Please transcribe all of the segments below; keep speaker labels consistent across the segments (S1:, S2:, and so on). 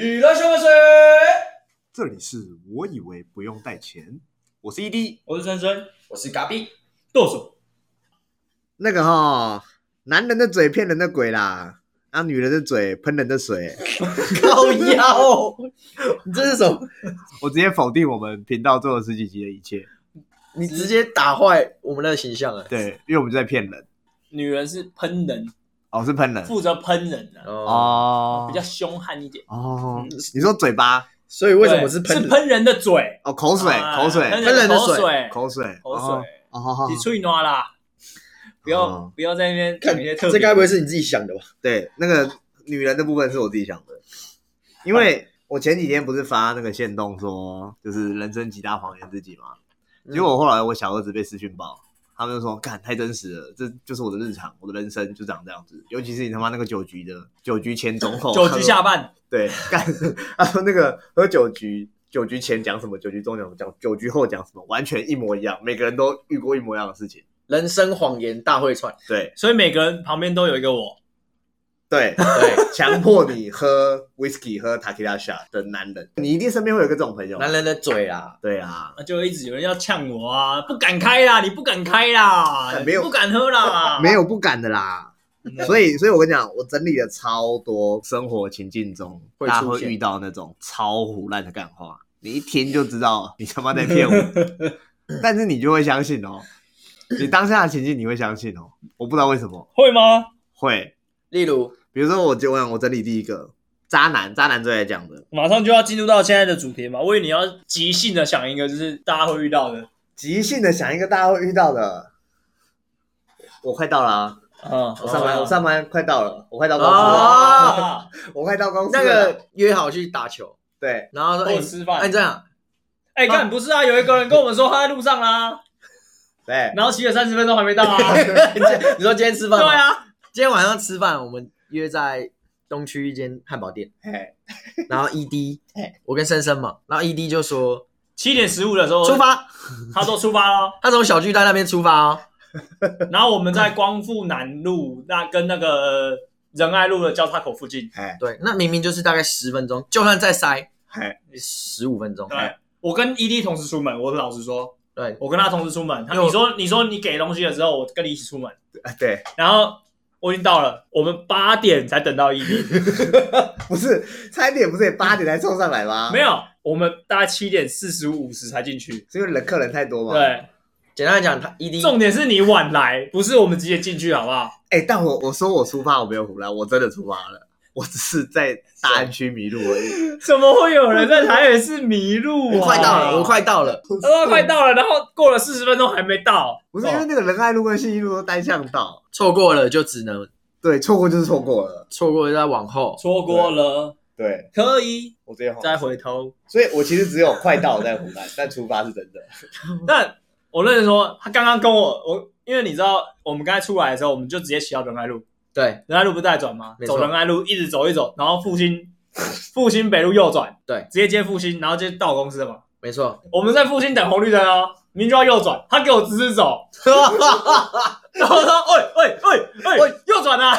S1: 娱乐小水，
S2: 这里是我以为不用带钱，我是 ED。
S1: 我是森森，
S3: 我是嘎比，
S1: 剁手。
S2: 那个哈，男人的嘴骗人的鬼啦，啊女人的嘴喷人的水。
S3: 靠腰，你这是什么？
S2: 我直接否定我们频道做了十几集的一切。
S3: 你直接打坏我们的形象哎！
S2: 对，因为我们就在骗人。
S1: 女人是喷人，
S2: 哦，是喷人。
S1: 负责喷人的，
S3: 哦，
S2: 哦，
S1: 比较凶悍一点。
S2: 哦，你说嘴巴？
S3: 所以为什么是喷
S1: 是喷人的嘴？
S2: 哦，口水，
S1: 啊
S2: 口水，
S1: 喷
S3: 喷人的水
S1: 口水，
S2: 口水，
S1: 口水，
S2: 哦，好好
S1: 你吹暖啦！不要
S2: 哦。
S1: 不要在那边
S3: 看
S1: 讲一些特别。
S3: 这该不会是你自己想的吧？
S2: 对，那个女人的部分是我自己想的，因为我前几天不是发那个线动说，就是人生几大谎言自己嘛，结果后来我小儿子被私讯爆，他们就说干太真实了，这就是我的日常，我的人生就长这样子，尤其是你他妈那个酒局的酒局前中后，
S1: 酒局下半，
S2: 对干，他说那个喝酒局。酒局前讲什么，酒局中讲什么，讲酒局后讲什么，完全一模一样，每个人都遇过一模一样的事情。
S3: 人生谎言大会串，
S2: 对
S1: 所以每个人旁边都有一个我。
S2: 对，
S3: 对，
S2: 强迫你喝 whisky 喝 tequila shot 的男人，你一定身边会有一个这种朋友。
S3: 男人的嘴啊，
S2: 对啊，
S1: 那就一直有人要呛我啊，不敢开啦，你不敢开啦，
S2: 没有。
S1: 不敢喝啦，
S2: 没有不敢的啦。所以，所以我跟你讲，我整理了超多生活情境中
S3: 会出现。
S2: 大家会遇到那种超胡乱的干话，你一听就知道你他妈在骗我，但是你就会相信哦。你当下的情境你会相信哦，我不知道为什么。
S1: 会吗？
S2: 会。
S3: 例如
S2: 比如说，我就我我整理第一个渣男，渣男最爱讲的。
S1: 马上就要进入到现在的主题嘛，我以为你要即兴的想一个，就是大家会遇到的。
S2: 即兴的想一个大家会遇到的，我快到了啊。
S1: 嗯，
S2: 我上班，
S3: 哦。
S2: 我上班快到了，我快到公司了，我快到公司了。
S3: 那个约好去打球，
S2: 对。
S3: 然后说哎
S1: 吃饭。
S3: 哎，你这样。
S1: 哎，看不是啊，有一个人跟我们说他在路上啦，
S2: 对，
S1: 然后骑了三十分钟还没到啊。
S3: 你说今天吃饭？
S1: 对啊，
S3: 今天晚上吃饭，我们约在东区一间汉堡店，
S2: 嘿，
S3: 然后 ED
S2: 嘿，
S3: 我跟森森嘛，然后 ED 就说
S1: 七点十五的时候
S3: 出，发，
S1: 他说出发了，
S3: 他从小巨蛋那边出发哦，
S1: 然后我们在光复南路那跟那个仁爱路的交叉口附近。
S2: 嘿，
S3: 对，那明明就是大概十分钟，就算再塞
S2: 嘿，
S3: 十五分钟，
S1: 对，我跟 ED 同时出门，我老实说，
S3: 对，
S1: 我跟他同时出门。他
S3: 因为我。
S1: 你说你说你给东西的时候，我跟你一起出门，
S2: 对，
S1: 然后我已经到了，我们八点才等到 ED，
S2: 不是，差一点不是也八点才冲上来吗？
S1: 没，有，我们大概七点四十五、五十才进去。
S2: 是因为人客人太多嘛。，
S1: 对，
S3: 简单来讲，他 ED
S1: 重点是你晚来，不是我们直接进去，好不好？
S2: 哎，但我我说我出发，我没有胡来，我真的出发了，我只是在大安区迷路而已。
S1: 怎么会有人在台北市迷路啊？
S3: 我快到了，我快到了，
S1: 他快到了，然后过了四十分钟还没到，
S2: 不是因为那个仁爱路跟信义路都单向道，
S3: 错过了就只能
S2: 对，错过就是错过了。
S3: 错过，再往后。
S1: 错过了
S2: 对，
S1: 可以
S2: 我直接。
S1: 再回头。
S2: 所以我其实只有快到在湖南，但出发是真的。
S1: 但我认识说，他刚刚跟我我，因为你知道，我们刚才出来的时候，我们就直接骑到仁爱路，
S3: 对
S1: 仁爱路不是带转吗？
S3: 没错
S1: 走仁爱路一直走一走，然后复兴 复兴北路右转，
S3: 对，
S1: 直接接复兴，然后就到我公司了嘛。
S3: 没错，
S1: 我们在复兴等红绿灯哦，明明就要右转，他给我直直走，然后我说：“喂喂喂喂，右转啊！”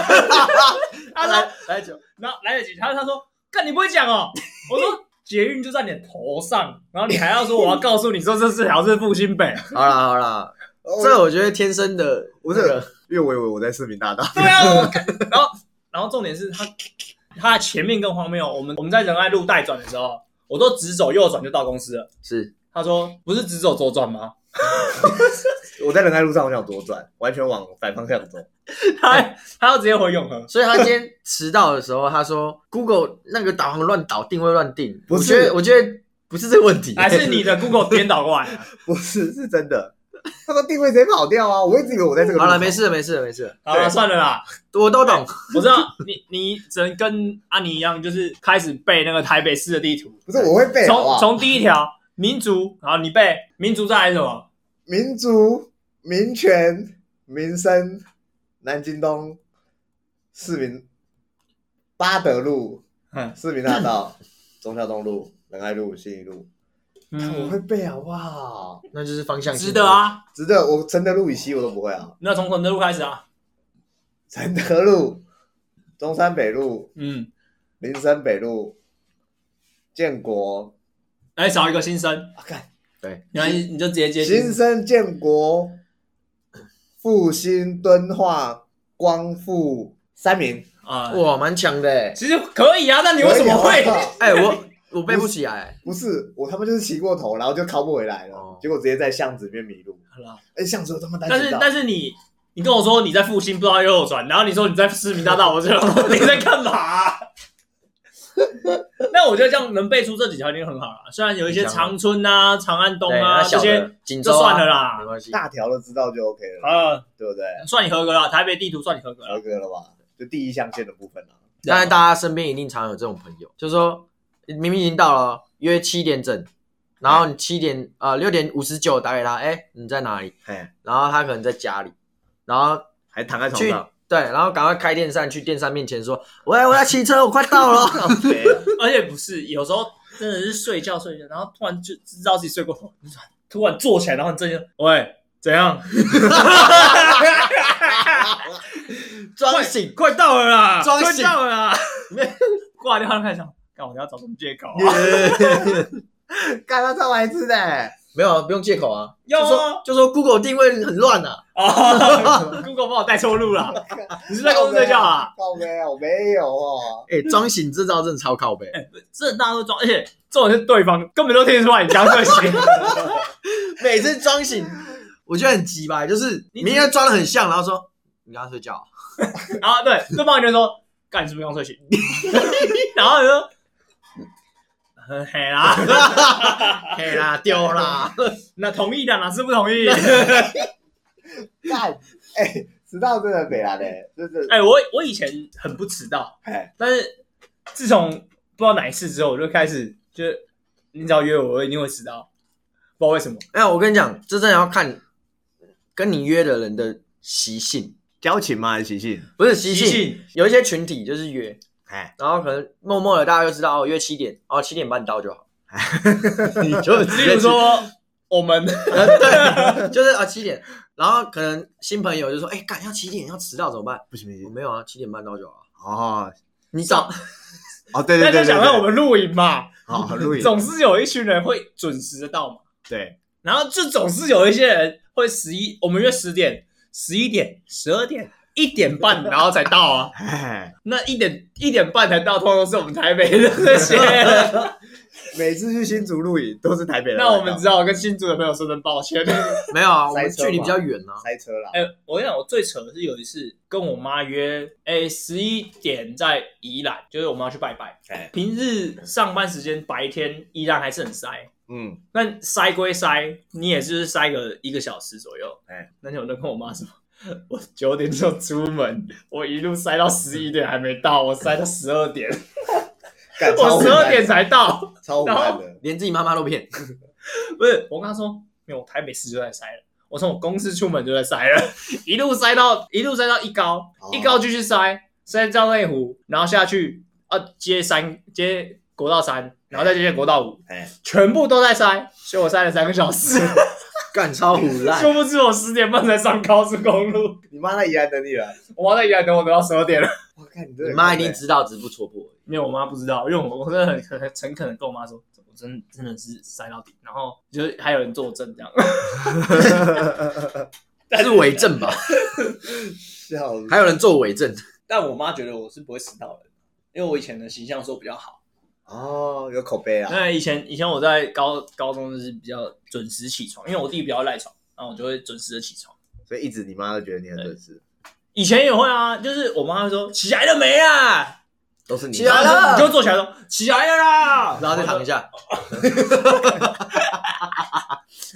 S1: 他说
S3: 来来酒，：“
S1: 然后来得及。”他他说：“干你不会讲哦。”我说：“捷运就在你的头上，然后你还要说我要告诉你说这四条是复兴北。
S3: 好了好了，这个我觉得天生的，
S2: 不是
S3: 那个
S2: 因为我以为我在市民大道。
S1: 对啊，我然后然后重点是他他的前面更荒谬。我们我们在仁爱路带转的时候，我都直走右转就到公司了。
S3: 是
S1: 他说：“不是直走左转吗
S2: 我在仁爱路上，我想左转，完全往反方向走。？”
S1: 他 他要直接回永和。
S3: 所以他今天迟到的时候，他说 Google 那个导航乱导，定位乱定。
S2: 不是
S3: 我觉得我觉得不是这个问题，
S1: 还是你的 Google 颠倒过来了？
S2: 不是，是真的。他说定位直接跑掉啊！我一直以为我在这个。
S3: 好了，没事没事没事了，
S1: 好了，算了啦。
S3: 我都懂。
S1: 我知道你你只能跟阿尼一样，就是开始背那个台北市的地图，
S2: 不是我会背？
S1: 从从第一条民族，然后你背民族再来是什么？
S2: 民族、民权、民生、南京东、市民、八德路、
S1: 嗯
S2: 市民大道、中孝东路、仁爱路、信义路。看我
S1: 嗯，
S2: 会背好不好？
S3: 那就是方向性
S1: 值得。啊。
S2: 值得，我承德路以西我都不会啊。
S1: 那从承德路开始啊。
S2: 承德路、中山北路、
S1: 嗯，
S2: 林森北路、建国，
S1: 哎，少一个新生，
S2: 啊，看
S3: 对，
S1: 没关系，你就直接接
S2: 新生建国，复兴敦化光复三明，
S1: 啊。
S3: 哇，蛮强的哎。
S1: 其实可以啊，那你为什么会？
S2: 可以啊
S3: 哎，我我背不起来。
S2: 不是我他妈就是骑过头，然后就靠不回来了，
S3: 哦
S2: 结果直接在巷子里面迷路。
S1: 好啦
S2: 哎，巷子有他妈单
S1: 但是
S2: 道，
S1: 但是你你跟我说你在复兴不知道右转，然后你说你在市民大道，我 就你在干嘛啊、那我觉得这样能背出这几条已经很好了。虽然有一些长春啊、长安东
S3: 对，
S1: 啊这
S3: 小
S1: 些就
S3: 锦州啊
S1: 算了啦
S3: 没关系。
S2: 大条的知道就 OK 了，
S1: 啊，
S2: 对不对？
S1: 算你合格了，台北地图算你合格了
S2: 合。格了吧？就第一象限的部分啊。
S3: 当然，大家身边一定常有这种朋友，就是说明明已经到了约七点整，然后你七点呃六点五十九打给他，哎，你在哪里？
S2: 哎，
S3: 然后他可能在家里，然后
S2: 还躺在床上，
S3: 对，然后赶快开电扇去电扇面前说：“喂，我要骑车，我快到了。
S1: 而且不是，有时候真的是睡觉睡觉，然后突然就知道自己睡过头，突然坐起来，然后你正经，喂，怎样？”
S3: 装醒，
S1: 快到了啦，快
S3: 装醒
S1: 到了啦！挂电话开始想，干我要找什么借口啊？
S2: 干他超白痴的，
S3: 没有啊，不用借口啊，
S1: 要
S3: 就
S1: 啊
S3: 说就说 Google 定位很乱啊，
S1: 啊！Google 帮我带错路了，你是在公司睡觉啊？
S2: 靠没有，没有哦。
S3: 哎，装醒这招真的超靠背。
S1: 哎，这大家都装，而且这种是对方根本都听得出来你刚睡醒。
S3: 每次装醒，我觉得很鸡巴，就是
S1: 你
S3: 明明装的很像，然后说你刚刚睡觉啊，
S1: 然后对对方就说：“干，你是不是刚睡醒？”然后你说：“嗯 嘿啦，
S3: 嘿啦丢啦，
S1: 那同意的哪是不同意？”
S2: 干，哎，迟到真的北来嘞，真的，
S1: 哎，我我以前很不迟到，
S2: 哎，
S1: 但是自从不知道哪一次之后，我就开始就是你只要约我，我一定会迟到，不知道为什么。
S3: 哎，我跟你讲，这真的要看跟你约的人的习性，
S2: 交情吗？还是习性？
S3: 不是。习性有一些群体就是约，
S2: 哎，
S3: 然后可能默默的大家就知道哦，约七点，哦七点半到就好，你就直接 去
S1: 如说我们
S3: 呃对，就是啊七点，然后可能新朋友就说，哎，赶要七点要迟到怎么办？
S2: 不行不行，
S3: 我没有啊，七点半到就好了。
S2: 哦
S3: 你早
S2: 哦，对对
S1: 那就
S2: 对对，
S1: 想让我们录影嘛，
S2: 好录影，
S1: 总是有一群人会准时的到嘛。
S2: 对，
S1: 然后就总是有一些人会十一，我们约十点、十一点、十二点、一点半，然后才到啊。
S2: 哎，
S1: 那一点一点半才到，通常都是我们台北的那些人。
S2: 每次去新竹露营都是台北人，
S1: 那我们只好跟新竹的朋友说声抱歉。
S3: 没有啊？我们距离比较远啊。
S2: 塞车啦，
S1: 哎、我跟你讲，我最扯的是有一次跟我妈约，哎、十一点在宜兰，就是我们要去拜拜。
S2: 哎，
S1: 平日上班时间白天依然还是很塞，
S2: 嗯，
S1: 那塞归塞，你也是塞个一个小时左右。
S2: 哎
S1: 哎，那天我就跟我妈说，我九点就出门，我一路塞到十一点还没到，我塞到十二点，我十二点才到。
S2: 超晚的，
S3: 连自己妈妈都骗，
S1: 不是，我跟她说，没有，我台北市就在塞了。我从我公司出门就在塞了，一路塞到一路塞到一高，
S2: 哦
S1: 一高继续塞，塞到内湖，然后下去啊接三接国道三，然后再接国道五，
S2: 哎，
S1: 全部都在塞，所以我塞了三个小时。
S3: 干超虎烂。
S1: 殊不知我十点半才上高速公路，
S2: 你妈在宜兰等你了，
S1: 我妈在宜兰等我等到十二点了。
S2: 我看你这个
S3: 你妈一定知道，只是不戳破而已。
S1: 没有，我妈不知道，因为我我真的很很很诚恳的跟我妈说，我真真的是塞到底，然后就是还有人作证这样。
S3: 但 是伪证吧？
S2: 笑，
S3: 还有人做伪证，
S1: 但我妈觉得我是不会迟到的，因为我以前的形象说比较好。
S2: 哦，有口碑啊，
S1: 那以前以前我在高高中就是比较准时起床，因为我弟比较赖床，然后我就会准时的起床。
S2: 所以一直你妈都觉得你很准时，
S1: 以前也会啊，就是我妈会说起来了没啊，
S2: 都是你
S3: 起来了！
S1: 你就坐起来说起来了啦，
S3: 然后再躺一下。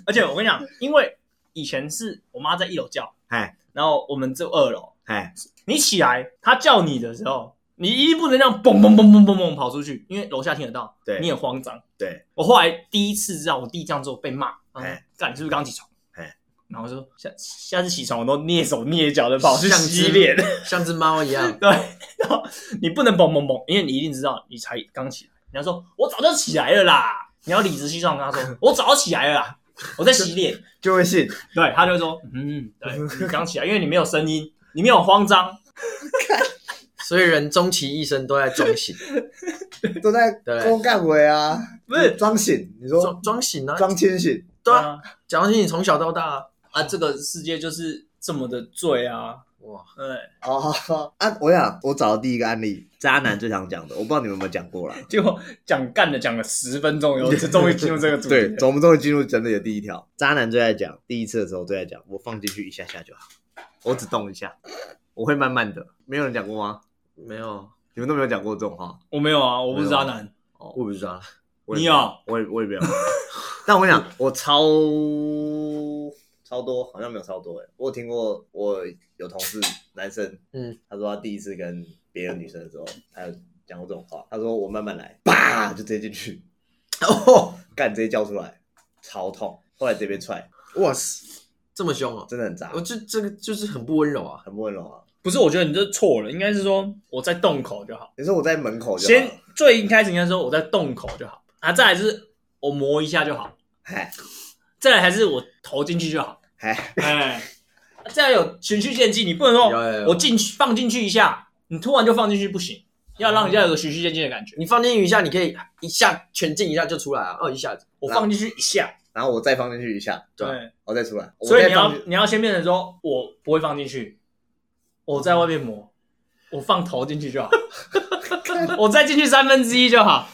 S1: 而且我跟你讲，因为以前是我妈在一楼叫，
S2: 哎
S1: 然后我们住二楼，
S2: 哎，
S1: 你起来，她叫你的时候，你一定不能这样嘣嘣嘣嘣嘣嘣跑出去，因为楼下听得到，
S2: 对
S1: 你很慌张。
S2: 对，
S1: 我后来第一次知道我弟这样做被骂，嗯
S2: 哎
S1: 干你是不是刚起床？
S2: 哎，
S1: 然后我说下下次起床我都蹑手蹑脚的跑去
S3: 像只
S1: 洗脸，
S3: 像只猫一样。
S1: 对，然后你不能嘣嘣嘣，因为你一定知道你才刚起来。你要说我早就起来了啦，你要理直气壮跟他说我早就起来了啦，我在洗脸。
S2: 就会信，
S1: 对，他就会说，嗯，对你刚起来，因为你没有声音，你没有慌张，
S3: 所以人终其一生都在装醒，
S2: 都在
S3: 对
S2: 公干回啊，
S1: 不是
S2: 装醒，你说
S3: 装装醒啊，
S2: 装清醒，
S3: 对啊，
S1: 啊
S3: 假装你从小到大啊，
S1: 啊，这个世界就是这么的醉啊，
S3: 哇，
S1: 对，
S2: 哦啊，我想我找到第一个案例，渣男最常讲的，我不知道你们有没有讲过啦。
S1: 结果讲干的讲了十分钟以后，就终于进入这个主题了。
S2: 对，我们终于进入整理的第一条。渣男最爱讲，第一次的时候最爱讲，我放进去一下下就好，我只动一下，我会慢慢的。没有人讲过吗？
S3: 没有，
S2: 你们都没有讲过这种话？
S1: 我没有啊，我不是渣男，哦
S3: 我不知道，
S2: 我也
S1: 你有？
S2: 我也我也没有。但我跟你讲，我超超多，好像没有超多哎。我有听过，我有同事男生，
S3: 嗯，
S2: 他说他第一次跟别的女生的时候，他有讲过这种话。他说我慢慢来，叭就直接进去，
S3: 哦，
S2: 干直接叫出来，超痛。后来直接被踹，
S3: 哇塞，这么凶啊，
S2: 真的很渣
S3: 我，这这个就是很不温柔啊，
S2: 很不温柔啊。
S1: 不是，我觉得你这错了，应该是说我在洞口就好。
S2: 你说我在门口就好
S1: 先最一开始应该说我在洞口就好啊，再来是我磨一下就好，
S2: 哎
S1: 再来还是我投进去就好。
S2: 哎，
S1: 哎，这样有循序渐进，你不能说
S3: 有有有
S1: 我进去放进去一下，你突然就放进去不行，要让人家有个循序渐进的感觉。
S3: 你放进去一下，你可以一下全进一下就出来啊，哦，一下子，
S1: 我放进去一下，
S2: 然后我再放进去一下，
S3: 对
S1: 对，
S2: 我再出来。我
S1: 所以你要
S2: 放进
S1: 你要先变成说我不会放进去，我在外面磨，我放头进去就好，我再进去三分之一就好，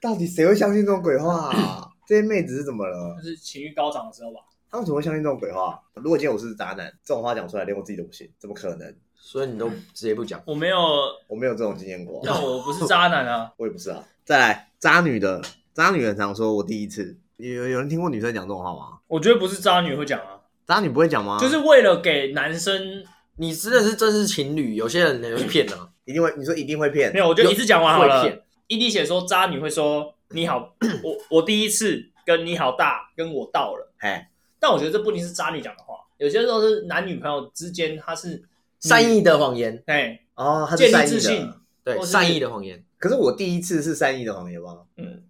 S2: 到底谁会相信这种鬼话啊？这些妹子是怎么了
S1: 就？是情绪高涨的时候吧。
S2: 他们怎么会相信这种鬼话？如果今天我是渣男，这种话讲出来，连我自己都不信，怎么可能？
S3: 所以你都直接不讲，
S1: 我没有，
S2: 我没有这种经验过，
S1: 但我不是渣男啊。
S2: 我也不是啊。再来，渣女的渣女很常说我第一次，有有人听过女生讲这种话吗？
S1: 我觉得不是渣女会讲啊，
S2: 渣女不会讲吗？
S1: 就是为了给男生
S3: 你真的是真是情侣，有些人也会骗啊，
S2: 一定会，你说一定会骗
S1: 没，有，我就一次讲完好了
S3: 会骗。
S1: 一滴血说渣女会说你好，我我第一次跟你好大跟我到了，
S2: 哎，
S1: 但我觉得这不一定是渣女讲的话，有些时候是男女朋友之间他是
S3: 善意的谎言，
S1: 哎
S2: 哦，他是
S1: 建立
S2: 善意
S1: 自信
S2: 的。，
S3: 对，
S1: 或是
S3: 善意的谎言。
S2: 可是我第一次是善意的谎言吗？
S1: 嗯，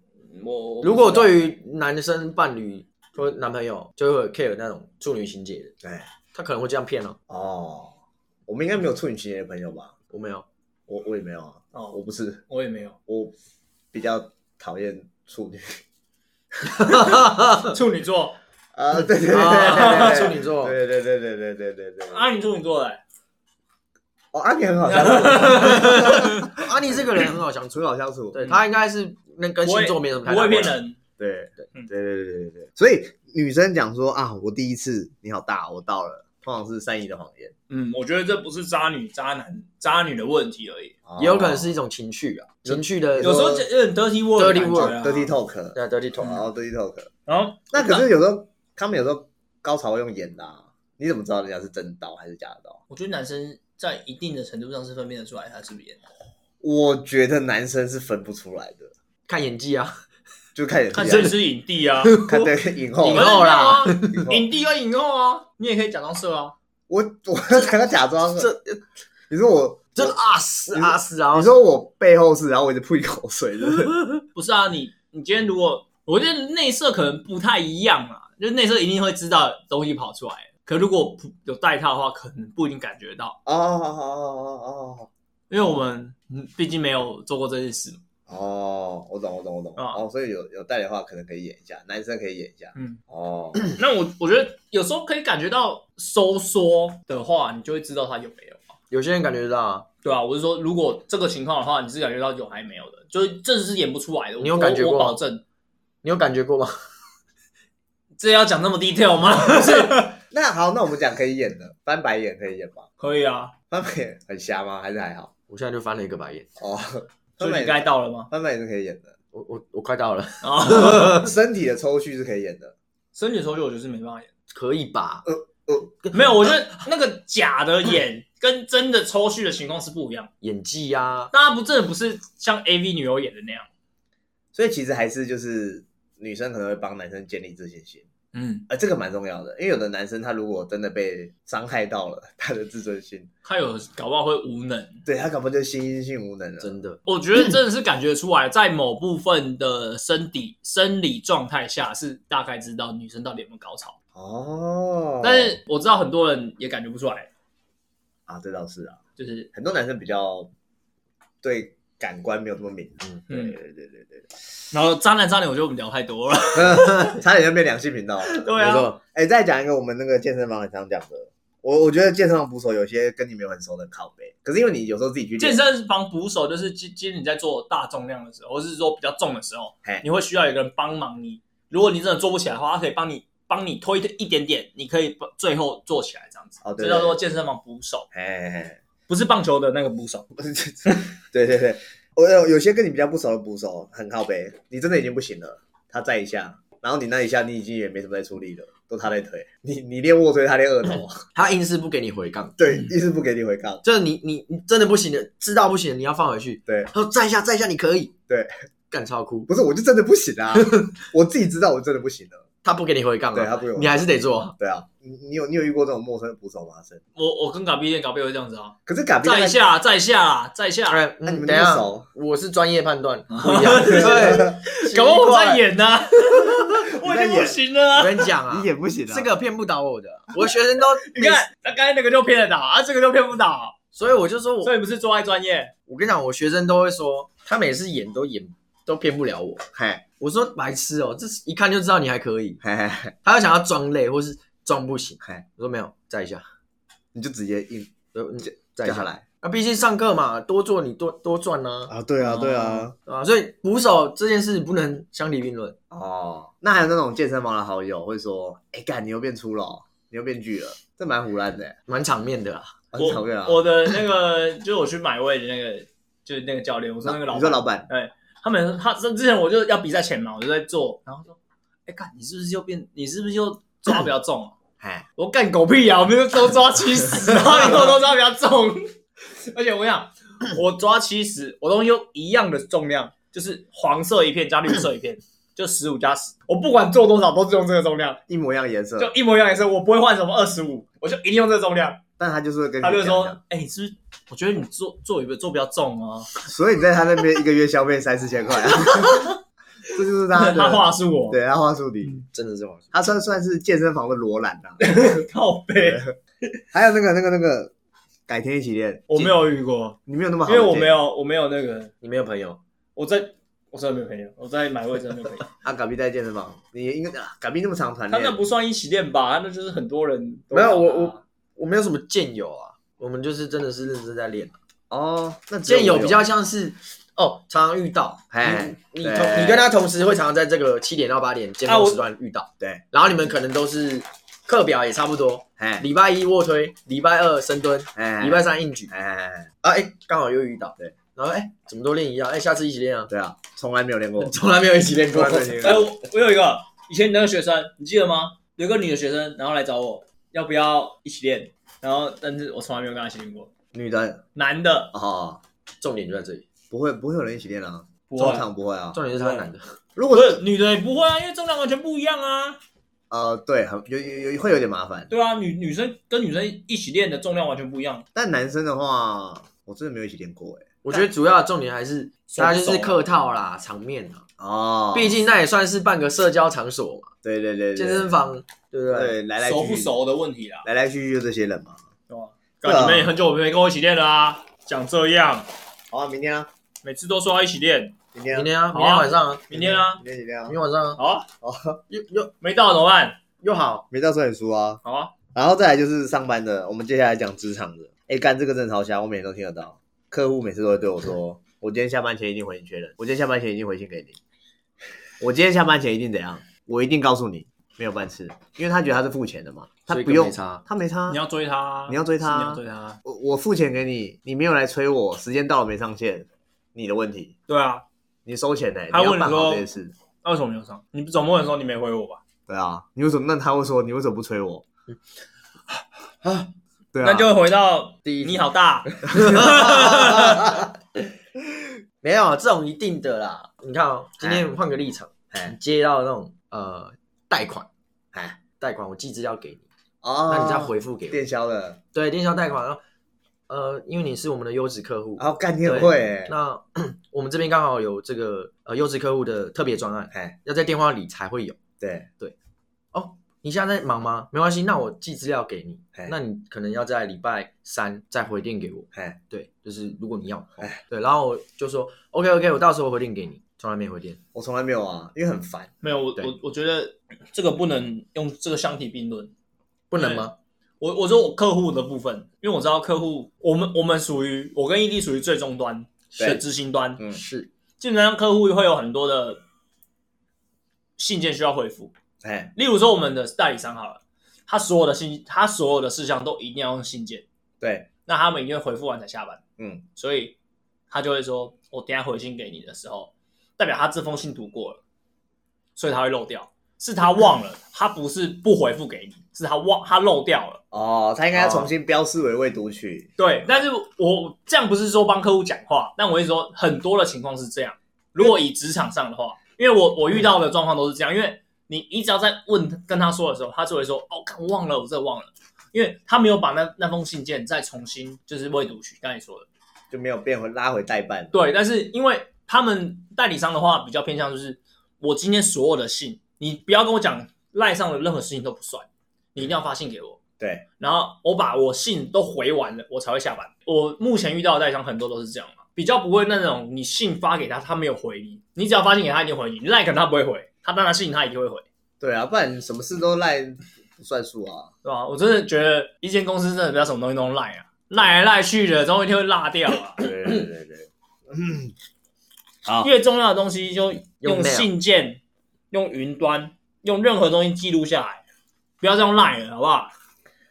S1: 我
S3: 如果对
S1: 于
S3: 于男生伴侣或男朋友就会 care 那种处女情节的，
S2: 哎，
S3: 他可能会这样骗哦。
S2: 哦，我们应该没有处女情节的朋友吧？
S3: 我没有，
S2: 我我也没有啊，
S1: 哦
S2: 我不是，
S1: 我也没有
S2: 我比较讨厌处女。
S1: 处女座，
S2: 啊，对对对对
S3: 啊
S2: 对对，
S3: 处女座
S2: 对对对对对对对对。
S1: 啊，你处女座的，
S2: 哦，阿你很好相处，
S3: 阿尼这个人很好相处，
S2: 很好相处。
S3: 对他应该是那跟星座没什么太
S1: 不
S3: 大关系。
S1: 会骗人，
S2: 对
S3: 对
S2: 对对对对对对。所以女生讲说啊，我第一次你好大，我到了，通常是善意的谎言，
S1: 嗯，我觉得这不是渣女、渣男、渣女的问题而已，
S3: 也有可能是一种情趣啊，情趣的
S1: 有时候就有点 dirty word 的
S3: Dirty
S1: 感觉啊。
S2: dirty talk，
S3: 对 dirty talk
S2: 然后 dirty talk。
S1: 然后
S2: 那可是有时候他们有时候高潮会用演的啊，你怎么知道人家是真刀还是假的刀？
S1: 我觉得男生在一定的程度上是分辨得出来他是不是演的，
S2: 我觉得男生是分不出来的，
S3: 看演技啊，
S2: 就看演技啊
S1: 看谁是影帝啊，
S2: 看对影后
S3: 影后啦
S1: 啊，影帝跟影后啊，你也可以假装色啊，
S2: 我 我才要假装，
S3: 这
S2: 你说我
S3: 真的啊是啊是啊！
S2: 你说我背后是，然后我一直吐一口水，是不是？
S1: 不是啊，你你今天如果我觉得内射可能不太一样嘛，就是内射一定会知道东西跑出来，可如果不有带套的话，可能不一定感觉到，
S2: 哦哦哦哦。
S1: 因为我们嗯毕竟没有做过这件事嘛。
S2: 哦哦，我懂我懂我懂
S1: 啊
S2: 哦，所以有有带的话，可能可以演一下，男生可以演一下
S1: 嗯，
S2: 哦。
S1: 那我我觉得有时候可以感觉到收缩的话，你就会知道他有没有啊。
S3: 有些人感觉得到啊，
S1: 对啊，我是说，如果这个情况的话，你是感觉到有还没有的，就是这是演不出来的。
S3: 你有感觉过吗
S1: 我我保证，
S3: 你有感觉过吗？
S1: 这要讲那么 detail 吗？
S2: 那好，那我们讲可以演的，翻白眼可以演吗？
S1: 可以啊，
S2: 翻白眼很瞎吗？还是还好？
S3: 我现在就翻了一个白眼，
S2: 哦，
S1: 所以你
S2: 翻白眼
S1: 该到了吗？
S2: 翻白眼是可以演的，
S3: 我我我快到了，
S1: 啊，
S2: 身体的抽蓄是可以演的。
S1: 身体抽蓄我觉得是没办法演。
S3: 可以吧？
S1: 呃呃没有，我觉得那个假的演 跟真的抽蓄的情况是不一样。
S3: 演技呀，
S1: 大家不真的不是像 AV 女优演的那样。
S2: 所以其实还是就是女生可能会帮男生建立自信心，
S1: 嗯，
S2: 呃，这个蛮重要的，因为有的男生他如果真的被伤害到了他的自尊心，
S1: 他有搞不好会无能。
S2: 对他搞不好就心因性无能了。
S3: 真的
S1: 我觉得真的是感觉出来，在某部分的身体生理状态下，是大概知道女生到底有没有高潮。
S2: 哦，
S1: 但是我知道很多人也感觉不出来，
S2: 啊，这倒是啊，
S1: 就是
S2: 很多男生比较对感官没有这么敏对
S1: 嗯
S2: 对对对对
S1: 然后渣男渣女，我觉得我们聊太多了。
S2: 差点就变两性频道。了。
S1: 对啊，
S3: 没错，
S2: 哎，再讲一个我们那个健身房很常讲的，我我觉得健身房捕手有些跟你没有很熟的靠背，可是因为你有时候自己去
S1: 健，身房捕手就是今今天你在做大重量的时候，或是说比较重的时候，你会需要有一个人帮忙你。如果你真的做不起来的话，他可以帮你帮你推一点点，你可以把最后做起来这样子。
S2: 哦对
S1: 这叫做健身房捕手，
S2: 哎哎，
S1: 不是棒球的那个捕手。
S2: 对对对，我有有些跟你比较不熟的捕手很靠背，你真的已经不行了，他再一下，然后你那一下你已经也没什么在出力了，都他在推，你你练卧推，他练二头，
S3: 他硬是不给你回杠，
S2: 对，硬是不给你回杠，
S3: 就是你你你真的不行的，知道不行的，你要放回去。
S2: 对。
S3: 他说再一下再一下你可以，
S2: 对，
S3: 干超哭，
S2: 不是我就真的不行啊，我自己知道我真的不行了，
S3: 他不给你回杠啊，
S2: 对他不给我
S3: 你还是得做。
S2: 对啊，你你有你有遇过这种陌生的捕手吗？是，
S1: 我我跟嘎逼练，嘎逼会这样子啊，
S2: 可是嘎比
S1: 再一下，在下，再一下，
S3: 哎，
S2: 那你们
S3: 嗯等一下
S2: 那么熟，
S3: 我是专业判断，不一样。对，
S1: 搞不好我在。演呢，我已经不行了
S3: 我
S1: 啊。
S3: 跟你讲啊
S2: 你，也不行啊，
S3: 这个骗不倒我的，我的学生都
S1: 你看，他刚才那个就骗得倒啊，这个就骗不倒，
S3: 所以我就说我，
S1: 所以不是做爱专业。
S3: 我跟你讲，我学生都会说，他每次演都演都骗不了我。
S2: 嘿
S3: 我说白痴哦，这一看就知道你还可以。
S2: 嘿嘿嘿，
S3: 他要想要装累或是装不行，
S2: 嘿
S3: 我说没有，再一下，
S2: 你就直接硬
S3: 呃，你再一下。
S2: 来
S3: 啊，毕竟上课嘛，多做你多多赚呢、
S2: 啊，对
S1: 啊对啊，
S3: 啊，所以捕手这件事不能相提并论。
S2: 哦，那还有那种健身房的好友会说，哎干，你又变粗了哦，你又变巨了，这蛮胡乱的，
S3: 蛮场面的啦。
S2: 很场面啊。
S1: 我的那个就是我去买位的那个，就是那个教练，我说那个老板，
S2: 你说老板，
S1: 他们他之前我就要比赛前嘛，我就在做，然后说，哎、干，你是不是又变，你是不是又抓比较重啊？
S2: 哎，
S1: 我干狗屁啊！我们都抓七十，然后都抓比较重，而且我跟你讲，我抓七十，我都用一样的重量，就是黄色一片加绿色一片，就十五加十，我不管做多少都是用这个重量，
S2: 一模一样的颜色，
S1: 就一模一样颜色，我不会换什么二十五，我就一定用这个重量。
S2: 但他就是会跟你
S1: 他就说哎、你是不是？我觉得你做做一个做比较重啊，
S2: 所以你在他那边一个月消费三四千块啊，这就是他的
S1: 他话术我，
S2: 对他话术里，
S3: 真的是我
S2: 他算算是健身房的罗兰啊。
S1: 靠背，
S2: 还有那个那个那个，改天一起练，
S1: 我没有遇过，
S2: 你没有那么好，
S1: 因为我没。有我没有那个，
S3: 你没有朋友，
S1: 我在我真的没有朋友，我在买位真的没有朋友。
S2: 啊，隔壁在健身房，你应该啊，隔壁那么长团练
S1: 他那，不算一起练吧？他那就是很多人都
S3: 没有我我我没有什么健友啊，我们就是真的是认真在练。
S2: 哦，那只有我
S3: 健友比较像是哦，常常遇到，
S2: 哎
S3: 你同你跟他同时会常常在这个七点到八点尖
S1: 啊我
S3: 峰时段遇到，
S2: 对，
S3: 然后你们可能都是课表也差不多，
S2: 哎
S3: 礼拜一卧推，礼拜二深蹲，
S2: 哎，
S3: 礼拜三硬举，
S2: 哎
S3: 啊哎，刚好又遇到，
S2: 对，
S3: 然后哎怎么都练一样，哎下次一起练啊，
S2: 对啊，从来没有练过，
S3: 从来没有一起练过。
S1: 哎、我我有一个以前那个学生，你记得吗？有个女的学生，然后来找我，要不要一起练？然后，但是我从来没有跟他一起练过。
S2: 女的
S1: 男的
S2: 哦，
S3: 重点就在这里，
S2: 不会不会有人一起练啊，
S1: 不会
S2: 通常不会啊。
S3: 重点是他是男的，
S2: 如果是
S1: 女的也不会啊，因为重量完全不一样啊。
S2: 呃，对，很有有有会有点麻烦。
S1: 对啊，女女生跟女生一起练的重量完全不一样。
S2: 但男生的话，我真的没有一起练过哎。
S3: 我觉得主要的重点还是大家就是客套啦，场面啊，
S2: 哦，
S3: 毕竟那也算是半个社交场所嘛，
S2: 对对对，对。
S3: 健身房对不对？
S2: 对来来
S1: 熟不熟的问题啦，
S2: 来来去去就这些人嘛。
S1: 对吧？
S2: 对啊。
S1: 干你们也很久没跟我一起练了啊，讲这样，
S2: 好啊，明天啊，
S1: 每次都说要一起练，
S2: 明天啊，
S3: 明天啊，
S1: 好啊。
S3: 明天晚上啊，
S1: 明天啊，
S2: 明天一起练啊？
S3: 明。天晚上啊，
S1: 好啊，
S2: 好，
S3: 又又
S1: 没到怎么办？
S3: 又好，
S2: 没到时候很输啊。
S1: 好啊，
S2: 然后再来就是上班的，我们接下来讲职场的。哎，干这个真的超瞎，我每天都听得到。客户每次都会对我说：“我今天下班前一定回你确认，我今天下班前一定回信给你，我今天下班前一定怎样，我一定告诉你没有办事，因为他觉得他是付钱的嘛，他不用他没差
S1: 你，要追他，
S2: 你要追他
S1: 你要追他，
S2: 我我付钱给你，你没有来催我，时间到了没上线，你的问题，
S1: 对啊。
S2: 你收钱呢、
S1: 他问你说
S2: 这些事。
S1: 那为什么没有上？你总不能说你没回我吧？
S2: 对啊，你为什么？那他会说你为什么不催我？
S3: 啊，
S2: 对啊，
S1: 那就会回到
S3: 第一
S1: 你好大，
S3: 没有这种一定的啦。你看哦，今天换个立场，
S2: 哎
S3: 你接到那种呃贷款，
S2: 哎
S3: 贷款我寄资料给你，
S2: 哦，
S3: 那你再回复给我。
S2: 电销的，
S3: 对，电销贷款，然后呃，因为你是我们的优质客户，
S2: 然后干你很会哎、
S3: 那 我们这边刚好有这个呃优质客户的特别专案，
S2: 哎，
S3: 要在电话里才会有。
S2: 对，
S3: 你现在在忙吗？没关系，那我寄资料给你
S2: 嘿，
S3: 那你可能要在礼拜三再回电给我。
S2: 哎，
S3: 对，就是如果你要对，然后我就说 OK OK，我到时候回电给你，从来没回电。
S2: 我从来没有啊，因为很烦。
S1: 没有，我
S3: 对
S1: 我我觉得这个不能用这个相提并论。
S3: 不能吗？
S1: 我我说我客户的部分，因为我知道客户，我们我们属于我跟 ED 属于最终端
S2: 是
S1: 的执行端，
S2: 嗯
S3: 是，
S1: 基本上客户会有很多的信件需要回复。
S2: 哎，
S1: 例如说我们的代理商好了，他所有的信，他所有的事项都一定要用信件，
S2: 对，
S1: 那他们一定会回复完才下班，
S2: 嗯，
S1: 所以他就会说，我等下回信给你的时候，代表他这封信读过了，所以他会漏掉，是他忘了，他不是不回复给你，是他忘他漏掉了。
S2: 哦，他应该要重新标示为未读取。
S1: 对，但是我这样不是说帮客户讲话，但我是说很多的情况是这样。如果以职场上的话，因为我我遇到的状况都是这样，因为你你只要在问跟他说的时候，他就会说哦，看我忘了，我这忘了，因为他没有把那那封信件再重新就是未读取，刚才说的。
S2: 就没有变回拉回代办。
S1: 对，但是因为他们代理商的话比较偏向就是，我今天所有的信，你不要跟我讲赖上的任何事情都不算，你一定要发信给我。
S2: 对，
S1: 然后我把我信都回完了，我才会下班。我目前遇到的代理商很多都是这样嘛，比较不会那种你信发给他，他没有回你，你只要发信给他，一定回你。赖可能他不会回，他当然信他一定会回，
S2: 对啊，不然什么事都赖不算数啊。
S1: 对吧？我真的觉得一间公司真的不要什么东西都赖啊，赖来赖去的，总有一天会落掉啊。
S2: 对对对对对，嗯，好，
S1: 越重要的东西就用
S3: 用 mail
S1: 信件、用云端、用任何东西记录下来，不要再用赖了，好不好？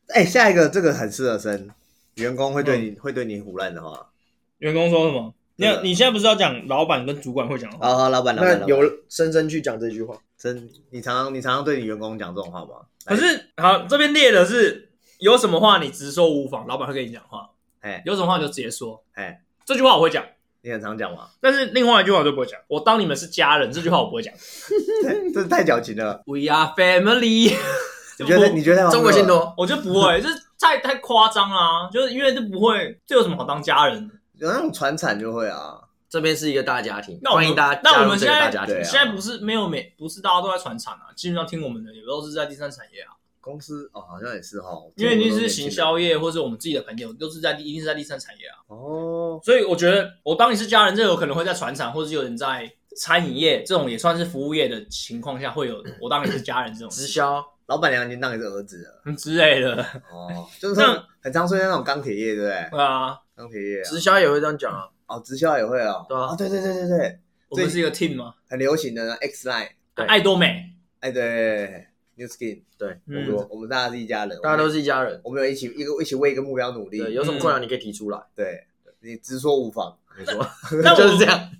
S2: 哎，下一个这个很适合生，员工会对你会对你胡乱的话。
S1: 员工说什么？你你现在不是要讲老板跟主管会讲的话？
S2: 好好，老板，老板，
S3: 那由
S2: 老板
S3: 深深去讲这句话。
S2: 真，你常常你常常对你员工讲这种话吗？
S1: 可是好，这边列的是有什么话你直说无妨，老板会跟你讲话；
S2: 哎
S1: 有什么话你就直接说。
S2: 哎，
S1: 这句话我会讲，
S2: 你很常讲吗？
S1: 但是另外一句话我就不会讲。我当你们是家人，这句话我不会讲。
S2: 这是太矫情了。
S1: We are family，
S2: 你觉得？你觉得？
S3: 中国信？托，
S1: 我就不会，就是太太夸张啦，就是因为这不会，这有什么好当家人的？
S2: 有那种传产就会啊。
S3: 这边是一个大家庭，
S1: 那我们
S3: 欢迎大家
S1: 那我们现在
S3: 个大家庭。
S2: 对。啊。
S1: 现在不是没有每不是大家都在传产啊，基本上听我们的也都是在第三产业啊，
S2: 公司哦，好像也是哈，
S1: 因为你是行销业或是我们自己的朋友都是在第一定是在第三产业啊，
S2: 哦，
S1: 所以我觉得我当你是家人，这有可能会在船厂或者有人在餐饮业这种也算是服务业的情况下会有 我当你是家人这种。
S3: 直销，
S2: 老板娘已经当你是儿子了。
S1: 嗯之类的，
S2: 哦，就是
S1: 那
S2: 说很常出现那种钢铁业，对不对？
S1: 对啊，
S2: 钢铁业啊
S3: 直销也会这样讲啊。
S2: 哦，直销也会哦，
S3: 对啊。
S2: 哦对对对对对，
S1: 我们是一个 team 嘛，
S2: 很流行的 X Line，
S3: 对。
S1: 爱多美，
S2: 哎对，New Skin，
S3: 对，
S2: 我
S1: 嗯。
S2: 们我们大家是一家人，
S3: 大家都
S2: 是
S3: 是一家人。
S2: 我们有一起一个一起为一个目标努力，
S3: 对，有什么困难你可以提出来。
S2: 对，你直说无妨，
S3: 没错，
S1: 那我
S3: 就是这样。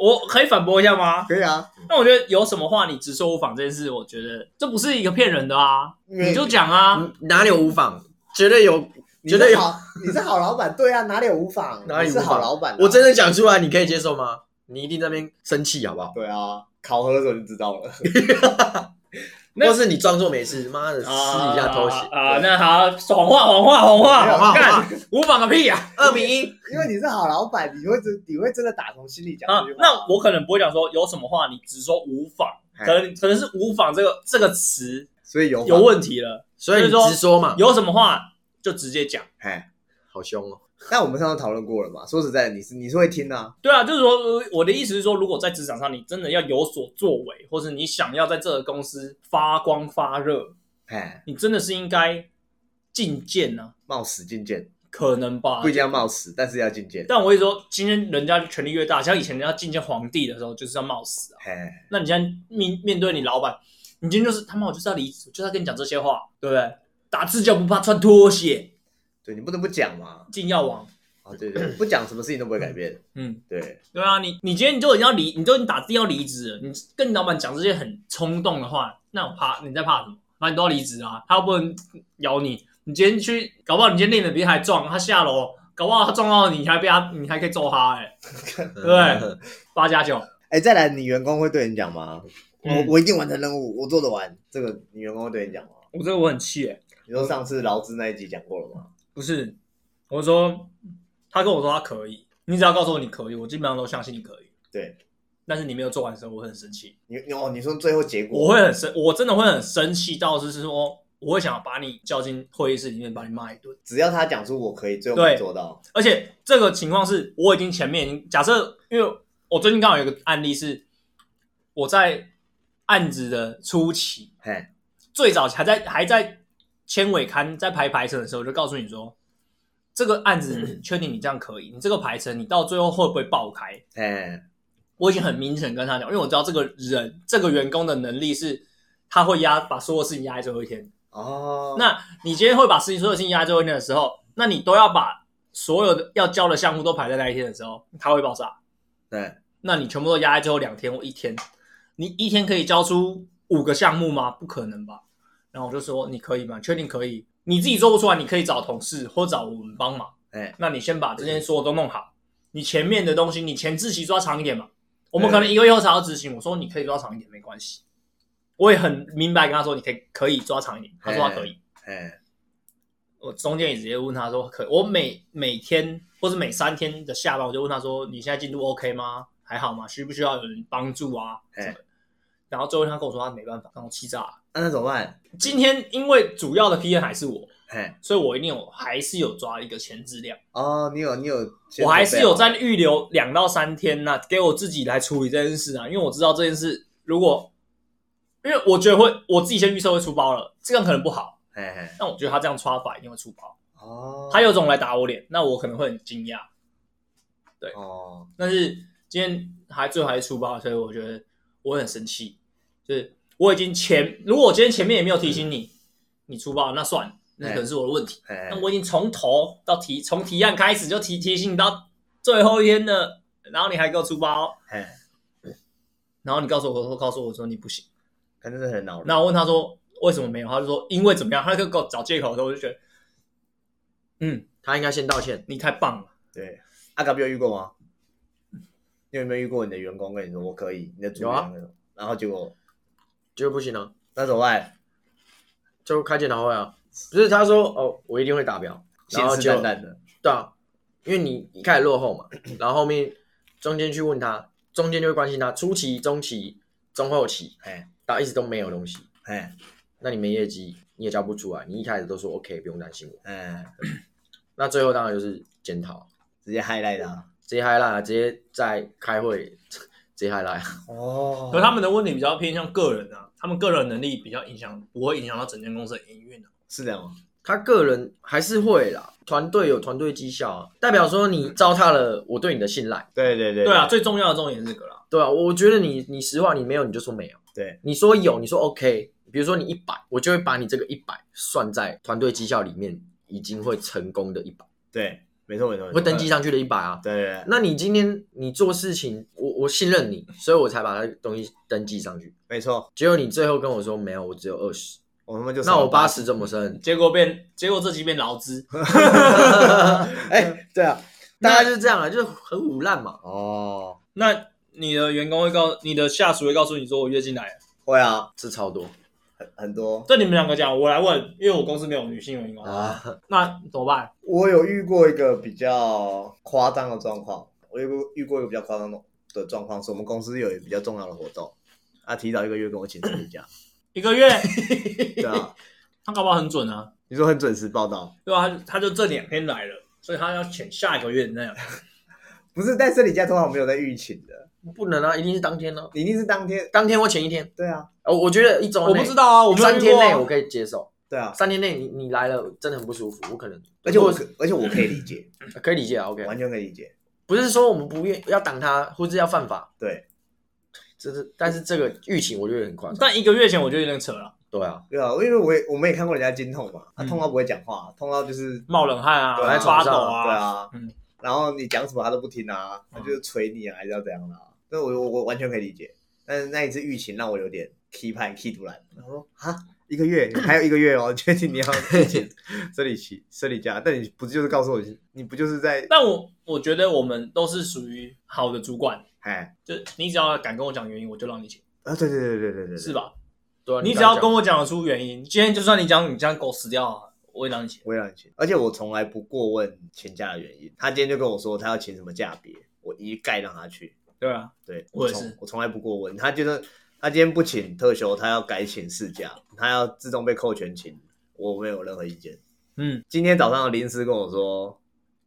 S1: 我可以反驳一下吗？
S2: 可以啊，
S1: 那我觉得有什么话你直说无妨这件事，我觉得这不是一个骗人的啊，你就讲啊，
S3: 嗯哪里有无妨？绝对有，
S2: 你
S3: 绝对
S2: 好，你是好老板，对啊，哪里有无妨？你是
S3: 哪里是
S2: 好老板啊，
S3: 我真的讲出来，你可以接受吗？你一定在那边生气，好不好？
S2: 对啊，考核的时候就知道了，
S1: 那
S3: 或是你装作没事，妈的，私底下偷袭
S1: 啊啊，那好，谎话谎话谎话，
S3: 谎话
S1: 干无妨个屁啊！
S3: 二比一，
S2: 因为你是好老板，你会真你会真的打从心里讲
S1: 啊
S2: 这句，话。
S1: 那我可能不会讲说有什么话你只说无妨，
S2: 哎
S1: 可能可能是无妨这个这个词
S2: 所以有
S1: 有问题了，
S3: 所以你直说嘛。
S1: 有什么话就直接讲。
S2: 哎，
S3: 好凶哦，
S2: 但我们上次讨论过了嘛？说实在的，你是你是会听啊，
S1: 对啊，就是说呃我的意思是说，如果在职场上你真的要有所作为，或者你想要在这个公司发光发热，
S2: 哎，
S1: 你真的是应该进谏呢、
S2: 冒死进谏，
S1: 可能吧
S2: 不一定要冒死，但是要进谏。
S1: 但我会说，今天人家权力越大，像以前人家觐见皇帝的时候，就是要冒死啊。
S2: 哎，
S1: 那你现在面面对你老板，你今天就是他妈我就是要离职，我就是要跟你讲这些话，对不对？打字就不怕穿拖鞋，
S2: 对你不能不讲嘛。
S1: 进药王。
S2: 啊，对对，不讲什么事情都不会改变。
S1: 嗯，
S2: 对，
S1: 对啊，你你今天你就已经要离，你就已经打字要离职了，你跟你老板讲这些很冲动的话，那我怕你在怕什么？反正你都要离职啊，他又不能咬你。你今天去，搞不好你今天练的比他还壮，他下楼，搞不好他撞到你，你还被他，你还可以揍他、欸，
S3: 对
S1: 对八加九。
S2: 哎，再来，你员工会对你讲吗？我
S1: 嗯
S2: 我一定完成任务，我做得完。这个你员工会对你讲吗？
S1: 我这个我很气哎、
S2: 你说上次劳资那一集讲过了吗？
S1: 不是，我说他跟我说他可以，你只要告诉我你可以，我基本上都相信你可以。
S2: 对，
S1: 但是你没有做完的时候，我会很生气，
S2: 你你哦，你说最后结果
S1: 我会很生，我真的会很生气到是说，我会想要把你叫进会议室里面，把你骂一顿。
S2: 只要他讲出我可以，最后
S1: 对
S2: 没做到，
S1: 而且这个情况是我已经前面已经假设，因为我最近刚好有一个案例是，我在案子的初期，
S2: 嘿，
S1: 最早还在还在签尾刊在排排程的时候，我就告诉你说，这个案子确定你这样可以？你这个排程你到最后会不会爆开？
S2: 哎，
S1: 我已经很明显跟他讲，因为我知道这个人这个员工的能力是，他会压把所有事情压在最后一天。
S2: 哦，
S1: 那你今天会把事情所有事情压在最后一天的时候，那你都要把所有的要交的项目都排在那一天的时候，他会爆炸。
S2: 对，
S1: 那你全部都压在最后两天或一天，你一天可以交出五个项目吗？不可能吧。然后我就说你可以吗？确定可以？你自己做不出来，你可以找同事或找我们帮忙。
S2: 哎，
S1: 那你先把这些所有都弄好，你前面的东西你前置期抓长一点嘛。我们可能一个月后才要执行，我说你可以抓长一点没关系。我也很明白跟他说你可以可以抓长一点，他说他可以。
S2: 哎，
S1: 我中间也直接问他说可，我每每天或是每三天的下班，我就问他说你现在进度 OK 吗？还好吗？需不需要有人帮助啊？
S2: 哎
S1: 什么？然后最后他跟我说他没办法，让我气炸了。
S2: 那那怎么办？
S1: 今天因为主要的 PM 还是我，
S2: 嘿，
S1: 所以我一定有还是有抓一个前置量，
S2: 哦，你有你有
S1: 我还是有在预留两到三天呐、给我自己来处理这件事啊，因为我知道这件事如果，因为我觉得会我自己先预设会出包了，这样可能不好，
S2: 嘿嘿，
S1: 但我觉得他这样刷法一定会出包，
S2: 哦，
S1: 他有种来打我脸，那我可能会很惊讶。对。
S2: 哦，
S1: 但是今天还最后还是出包，所以我觉得我很生气。就是我已经前，如果我今天前面也没有提醒你，你出包，那算了，那可能是我的问题。
S2: 嘿
S1: 那我已经从头到提，从提案开始就提提醒你到最后一天了，然后你还给我出包，
S2: 嘿，
S1: 然后你告诉我我，告诉我说你不行。
S2: 可能是很恼人。
S1: 那我问他说为什么没有，他就说因为怎么样，他就给我找借口的时候，我就觉得，嗯，
S3: 他应该先道歉。
S1: 你太棒了。
S2: 对，阿嘎比有遇过吗？你有没有遇过你的员工跟你说我可以，你的主管然后结果
S3: 就不行了，
S2: 那怎么办？
S3: 就开检讨会啊。不是他说哦，我一定会达标，然后
S2: 信誓
S3: 就
S2: 旦旦的，
S3: 对啊，因为你一开始落后嘛，然后后面中间去问他，中间就会关心他初期、中期、中后期，哎，到一直都没有东西，
S2: 哎，
S3: 那你没业绩，你也交不出来，你一开始都说 OK，不用担心我，
S2: 嗯，
S3: 那最后当然就是检讨，
S2: 直接 highlight 他。
S3: 直接 highlight，直接在开会 直接 highlight，
S2: 哦
S1: 可他们的问题比较偏向个人啊，他们个人能力比较影响，不会影响到整间公司的营运啊。
S2: 是这样吗？
S3: 他个人还是会啦，团队有团队绩效啊，代表说你糟蹋了我对你的信赖，
S2: 对对对
S1: 对。啊，，最重要的重点是这个啦。
S3: 对啊，我觉得你你实话你没有你就说没有，
S2: 对，
S3: 你说有你说 OK，比如说你一百，我就会把你这个一百算在团队绩效里面已经会成功的一百，
S2: 对，没错没错，
S3: 会登记。上去的一百啊。
S2: 对对对，
S3: 那你今天你做事情，我我信任你，所以我才把它东西登记上去。
S2: 没错，
S3: 结果你最后跟我说没有，我只有二十，
S2: 我他妈就
S3: 那我八
S2: 八
S3: 十怎么升？
S1: 结果变，结果这期变劳资，
S3: 哎，对啊，大概就是这样啊，就是很腐烂嘛。
S2: 哦，
S1: 那你的员工会告，你的下属会告诉你说我月经来了。
S2: 会啊，
S3: 是超多
S2: 很很多。
S1: 这你们两个讲，我来问，因为我公司没有女性员工，
S3: 啊，
S1: 那怎么办？
S2: 我有遇过一个比较夸张的状况，我有遇过一个比较夸张的的状况，是我们公司有一个比较重要的活动，啊，提早一个月跟我请产假，
S1: 一个月，
S2: 对啊，
S1: 他搞不好很准啊，
S2: 你说很准时报道，
S1: 对啊、他就他就这两天来了，所以他要请下一个月那样。
S2: 不是，但是你家通常没有在预请的，
S3: 不能啊，一定是当天呢、
S2: 你一定是当天，
S3: 当天或前一天。
S2: 对啊，
S3: 哦，我觉得一周
S1: 我不知道啊，我没有
S3: 三天内我可以接受，
S2: 对啊，
S3: 三天内你你来了真的很不舒服，我可能，
S2: 而且我可而且我可以理解，
S3: 可以理解啊，OK，
S2: 完全可以理解，
S3: 不是说我们不愿要挡他，或者要犯法，
S2: 对。
S3: 这是，但是这个疫情我觉得很夸张，
S1: 但一个月前我就有点扯了，
S3: 对啊，
S2: 对啊，因为我也我们也看过人家经痛嘛，他
S1: 嗯。
S2: 痛到不会讲话，痛到就是
S1: 冒冷汗啊，
S2: 对啊
S1: 发抖
S3: 床
S1: 啊，
S2: 对啊，
S1: 嗯。
S2: 然后你讲什么他都不听啊，他就是捶你啊，还是要怎样的、啊？那我我我完全可以理解，但是那一次疫情让我有点 key 派 key 突然，然后说啊一个月还有一个月哦，确定你要 请生理期生理假？但你不就是告诉我你不就是在
S1: 但我我觉得我们都是属于好的主管，
S2: 哎
S1: 就你只要敢跟我讲原因，我就让你请，
S2: 啊对对对对对对
S1: 是？吧？
S3: 对啊，
S1: 你只要跟我讲得出原因，今天就算你讲你这样狗死掉啊，我也让你请。
S2: 我也让你请，而且我从来不过问请假的原因。他今天就跟我说他要请什么假别，我一概让他去。
S1: 对啊，
S2: 对，
S1: 我也是
S2: 从我从来不过问。他觉得他今天不请特休，他要改请事假，他要自动被扣全勤，我没有任何意见。
S1: 嗯，
S2: 今天早上临时跟我说，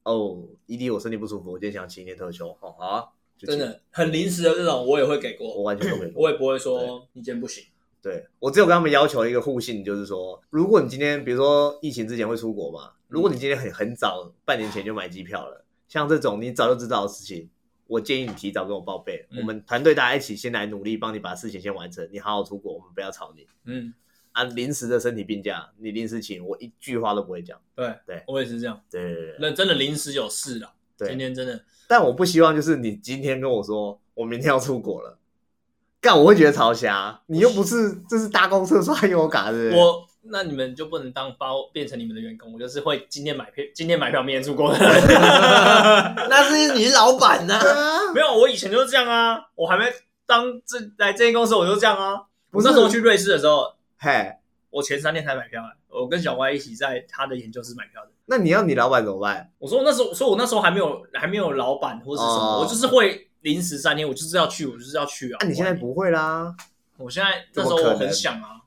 S2: 哦，伊迪我身体不舒服，我今天想请一天特休。哦，好啊，
S1: 真，的很临时的这种，我也会给过我，
S2: 完全都没过。
S1: 我也不会说你今天不行。
S2: 对我只有跟他们要求一个互信，就是说，如果你今天比如说疫情之前会出国嘛，如果你今天很很早半年前就买机票了，像这种你早就知道的事情，我建议你提早跟我报备，
S1: 嗯
S2: 我们团队大家一起先来努力帮你把事情先完成，你好好出国，我们不要吵你。
S1: 嗯，
S2: 啊，临时的身体病假，你临时请，我一句话都不会讲。
S1: 对
S2: 对
S1: 我也是这样。
S2: 对对对对，
S1: 那真的临时有事了，
S2: 对
S1: 今天真的，
S2: 但我不希望就是你今天跟我说我明天要出国了，干我会觉得超瞎。你又不是这是搭公车刷悠游卡，对不对？
S1: 我那你们就不能当包变成你们的员工，我就是会今天买票，今天买票，明天出国。
S3: 那是你是老板呐、
S2: 啊，
S1: 没有，我以前就是这样啊，我还没当这来这间公司，我就这样啊。
S2: 不是
S1: 我那时候去瑞士的时候，
S2: 嘿，
S1: 我前三天才买票、欸，我跟小歪一起在他的研究室买票的。
S2: 那你要你老板怎么办？
S1: 我说那时候，所以我那时候还没有还没有老板或是什么，
S2: 哦
S1: 我就是会临时三天，我就是要去，我就是要去啊。
S2: 啊，你现在不会啦，
S1: 我现在那时候我很想啊，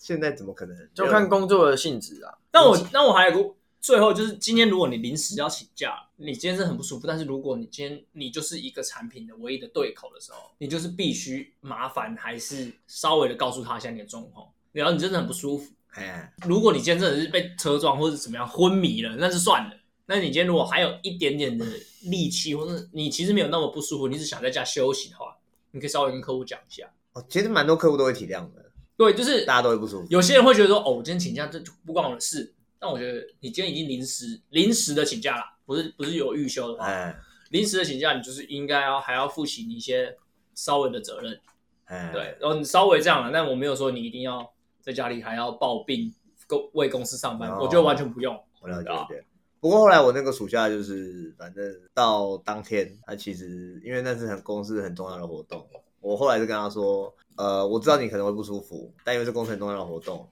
S2: 现在怎么可能？
S3: 就看工作的性质啊。
S1: 那我那我还有个最后就是今天如果你临时要请假，你今天是很不舒服，但是如果你今天你就是一个产品的唯一的对口的时候，你就是必须麻烦还是稍微的告诉他一下你的状况，然后你真的很不舒服。
S2: 哎，
S1: 如果你今天真的是被车撞或者怎么样昏迷了，那是算了。那你今天如果还有一点点的力气，或者你其实没有那么不舒服，你只想在家休息的话，你可以稍微跟客户讲一下。
S2: 哦，其实蛮多客户都会体谅的，
S1: 对，就是
S2: 大家都会不舒服。
S1: 有些人会觉得说，哦，我今天请假这就不关我的事。但我觉得你今天已经临时临时的请假了，不是不是有预休的话，
S2: 哎
S1: 临时的请假你就是应该要还要负起你一些稍微的责任。
S2: 哎，
S1: 对，然后你稍微这样了，但我没有说你一定要在家里还要抱病公为公司上班，
S2: 哦
S1: 我觉得完全不用。
S2: 我了解。不过后来我那个暑假就是，反正到当天，他其实因为那是很公司很重要的活动，我后来就跟他说，呃，我知道你可能会不舒服，但因为是公司很重要的活动，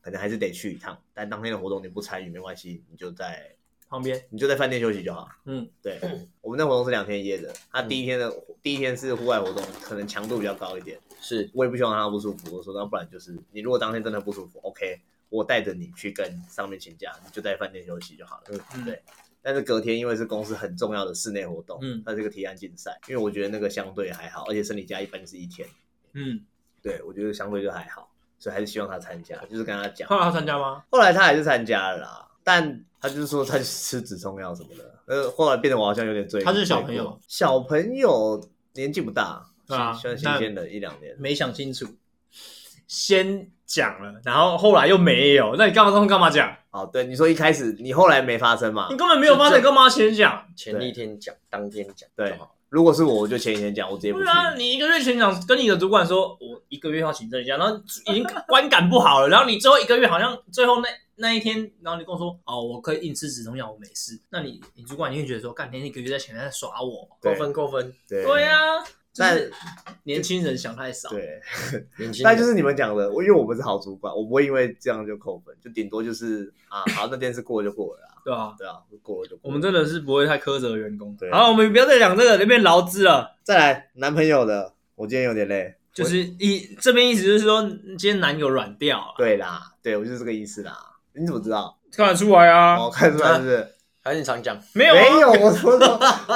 S2: 可能还是得去一趟。但当天的活动你不参与没关系，你就在
S1: 旁边，
S2: 你就在饭店休息就好。
S1: 嗯，
S2: 对，我们那活动是两天一夜的，他第一天的、第一天是户外活动，可能强度比较高一点，
S3: 是
S2: 我也不希望他不舒服。我说那不然就是你如果当天真的不舒服，OK，我带着你去跟上面请假，你就在饭店休息就好了。
S1: 嗯
S2: 对。但是隔天因为是公司很重要的室内活动，
S1: 嗯
S2: 它是个提案竞赛，因为我觉得那个相对还好，而且生理假一般就是一天，
S1: 嗯，
S2: 对我觉得相对就还好，所以还是希望他参加，就是跟他讲。
S1: 后来他参加吗？
S2: 后来他还是参加了啦，但他就是说他吃止痛药什么的，呃，后来变得我好像有点醉。
S1: 他是小朋友，
S2: 小朋友年纪不大，
S1: 对啊
S2: 算新鲜的一两年。
S1: 没想清楚，先讲了，然后后来又没有，那你干嘛这么干嘛讲？
S2: 哦，对，你说一开始你后来没发生嘛
S1: 你？根本没有发生，你干嘛先讲？
S3: 前一天讲，当天讲
S2: 对
S3: 就好。
S2: 如果是我，我就前一天讲，我直接不去。
S1: 对啊，你一个月前讲跟你的主管说，我一个月要请这一假，然后已经观感不好了，然后你最后一个月好像最后那那一天，然后你跟我说，哦，我可以硬吃止痛药，我没事。那你你主管一定觉得说，干，你那一个月在前面在耍我。
S2: 对
S3: 扣分扣分，
S2: 对
S1: 对啊，
S2: 但
S1: 年轻人想太少。
S2: 对，
S3: 年轻人
S2: 但就是你们讲的，我因为我不是好主管，我不会因为这样就扣分，就顶多就是啊，好，那件事过了就过了啦，
S1: 对啊，
S2: 对啊，过了就过了。
S1: 我们真的是不会太苛责员工。
S2: 对
S1: 好，我们不要再讲这个那边劳资了。
S2: 再来男朋友的，我今天有点累。
S1: 就是一这边意思就是说，今天男友软掉了，
S2: 对啦，对我就是这个意思啦。你怎么知道？
S1: 看得出来啊。
S2: 哦，看出来是不是？
S3: 还是你常讲，
S1: 没有啊
S2: 没有，我说的，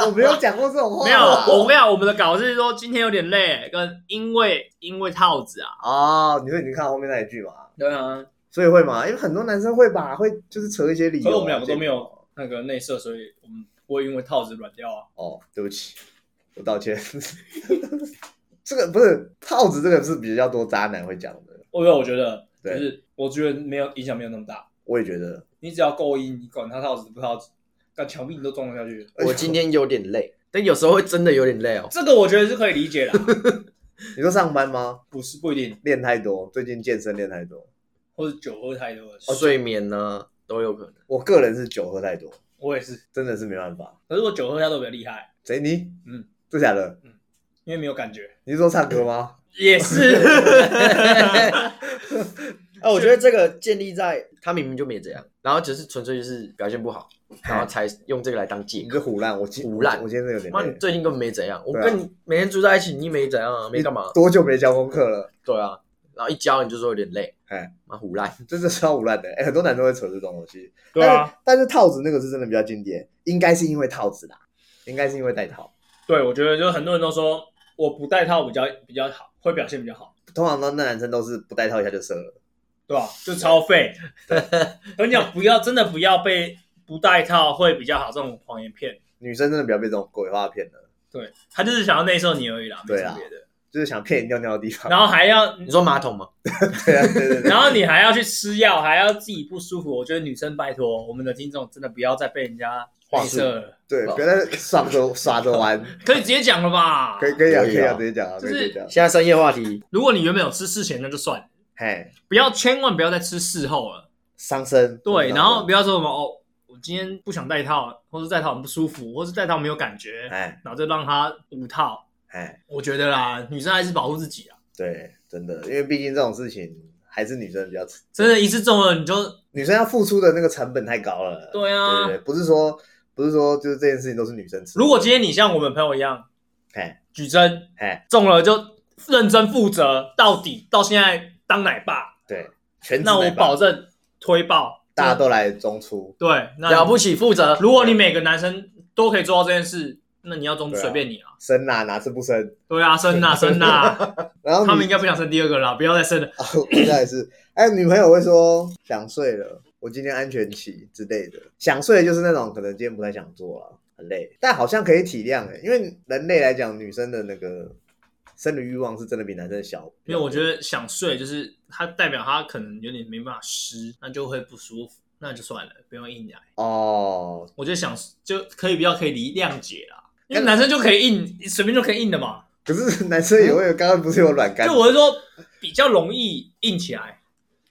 S2: 我没有讲过这种话。
S1: 没有，我跟你讲，我们的稿是说今天有点累，跟因为因为套子啊。
S2: 哦，你说已经看后面那一句嘛？
S1: 对啊，
S2: 所以会吗？因为很多男生会吧，会就是扯一些理由啊。
S1: 可是我们两个都没有那个内射，所以我们不会因为套子软掉啊。
S2: 哦，对不起，我道歉。这个不是套子，这个是比较多渣男会讲的。
S1: 我有，我觉得就
S2: 对
S1: 是我觉得没有影响没有那么大，
S2: 我也觉得，
S1: 你只要够硬，你管他套子不套子，干墙壁你都撞得下去。
S3: 我今天有点累，但有时候会真的有点累哦。
S1: 这个我觉得是可以理解的，
S2: 你说上班吗？
S1: 不是不一定，
S2: 练太多，最近健身练太多。
S1: 或者酒喝太多了。
S3: 睡眠呢都有可能。
S2: 我个人是酒喝太多，
S1: 我也是，
S2: 真的是没办法。
S1: 可是我酒喝太多比较厉害，
S2: 谁你？
S1: 嗯，
S2: 这假的？
S1: 因为没有感觉。
S2: 你是说唱歌吗？
S1: 也是，
S3: 啊，我觉得这个建立在他明明就没这样，然后只是纯粹就是表现不好，然后才用这个来当借
S2: 你
S3: 口。
S2: 这胡烂，我今
S3: 胡烂
S2: 我今天真的有点
S3: 妈，你。最近根本没怎样，我跟你每天住在一起，你没怎样啊，没干嘛？
S2: 多久没交功课了？
S3: 对啊，然后一交你就说有点累，
S2: 哎，
S3: 妈胡烂。
S2: 这是超胡烂的。哎，很多男生会扯这种东西。
S1: 对啊，
S2: 但是，套子那个是真的比较经典，应该是因为套子啦，应该是因为戴套。
S1: 对，我觉得就是很多人都说我不戴套比较比较好，会表现比较好，
S2: 通常都那男生都是不戴套一下就射了。
S1: 对吧？就超废。跟你讲，不要真的不要被不戴套会比较好这种谎言骗。
S2: 女生真的不要被这种鬼话骗了，
S1: 对他就是想要内射你而已啦，没
S2: 对啊
S1: 什么别的。
S2: 就是想骗你尿尿的地方。
S1: 然后还要，
S3: 你说马桶吗？
S2: 对啊，对对对，
S1: 然后你还要去吃药，还要自己不舒服。我觉得女生拜托我们的听众真的不要再被人家内射了，
S2: 对，不要再耍着 耍着玩，
S1: 可以直接讲了吧？
S2: 可以可以啊，
S3: 可以啊
S2: 直接讲啊，
S1: 就是
S2: 可以直接讲。
S3: 现在深夜话题，
S1: 如果你原本有吃事前，那就算了，
S2: 嘿，
S1: 不要千万不要再吃事后了。
S2: 伤身。
S1: 对，然后不要说什么哦，我今天不想戴套，或是戴套很不舒服，或是戴套没有感觉，
S2: 哎
S1: 然后就让他无套。
S2: 哎，
S1: 我觉得啦，女生还是保护自己啊，
S2: 对，真的，因为毕竟这种事情还是女生比较，
S1: 真的，一次中了你就
S2: 女生要付出的那个成本太高了。
S1: 对啊
S2: 对对，不是说不是说就是这件事情都是女生吃。
S1: 如果今天你像我们朋友一样
S2: 嘿
S1: 举针
S2: 嘿，
S1: 中了就认真负责到底，到现在当奶爸，
S2: 对，全
S1: 那我保证推爆，
S2: 大家都来中出。
S1: 对，那
S3: 了不起，负责。
S1: 如果你每个男生都可以做到这件事，那你要中随便你啊。
S2: 生呐、哪次不生？
S1: 对啊，生呐 生呐，
S2: 然后
S1: 他们
S2: 女
S1: 应该不想生第二个了，不要再生了。
S2: 哦，应该也是。哎，女朋友会说想睡了，我今天安全期之类的。想睡就是那种可能今天不太想做了，很累，但好像可以体谅哎，因为人类来讲，女生的那个生理欲望是真的比男生小。
S1: 因为我觉得想睡就是它代表他可能有点没办法湿，那就会不舒服，那就算了，不用硬来。
S2: 哦，
S1: 我觉得想就可以比较可以理谅解啦，因为男生就可以硬，随便就可以硬的嘛。
S2: 可是男生也会有，刚刚不是有软干？
S1: 就我是说比较容易硬起来。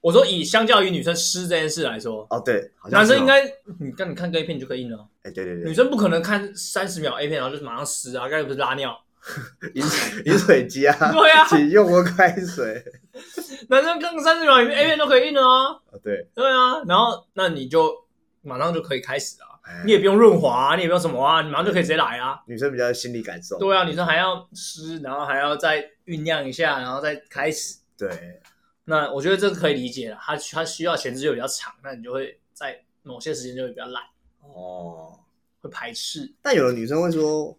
S1: 我说以相较于女生湿这件事来说，
S2: 哦，对，
S1: 男生应该你看你看 A 片你就可以硬了啊，
S2: 哎，对对对，
S1: 女生不可能看三十秒 A 片然后就马上湿啊，刚才不是拉尿？
S2: 饮饮水机啊，
S1: 对啊。
S2: 请用温开水。
S1: 男生更三十秒里面 A 片都可以硬了啊，
S2: 哦，对，
S1: 对啊，然后那你就马上就可以开始啊，
S2: 哎。
S1: 你也不用润滑、啊，你也不用什么啊，你马上就可以直接来啊。
S2: 女生比较心理感受。
S1: 对啊，女生还要湿，然后还要再酝酿一下，然后再开始。
S2: 对，
S1: 那我觉得这个可以理解了，他他需要前置就比较长，那你就会在某些时间就会比较懒，
S2: 哦，
S1: 会排斥，
S2: 但有的女生会说，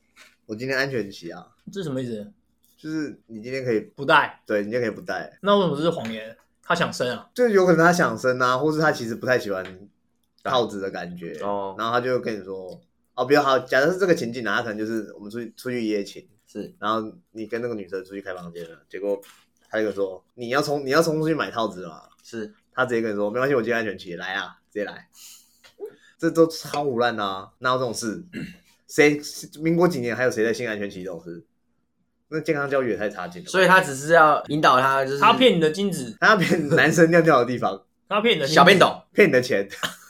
S2: 我今天安全期啊，
S1: 这是什么意思？
S2: 就是你今天可以，
S1: 不带，
S2: 对你今天可以不带，
S1: 那为什么这是谎言？他想生啊？
S2: 就有可能他想生啊，或是他其实不太喜欢套子的感觉，
S3: 哦，
S2: 然后他就跟你说，哦，比较好，假设是这个情景啊，他可能就是我们出去出去一夜情，
S3: 是。
S2: 然后你跟那个女生出去开房间了，结果他就跟你说，你要冲你要冲出去买套子了嘛，
S3: 是，
S2: 他直接跟你说，没关系，我今天安全期，来啊，直接来，这都超胡乱的啊，哪有这种事？谁民国几年还有谁在性安全期这种事？那健康教育也太差劲了。
S3: 所以他只是要引导他，就是
S1: 他骗你的精子，
S2: 他要骗男生尿尿的地方，
S1: 他骗你的
S3: 小便斗，
S2: 骗你的钱，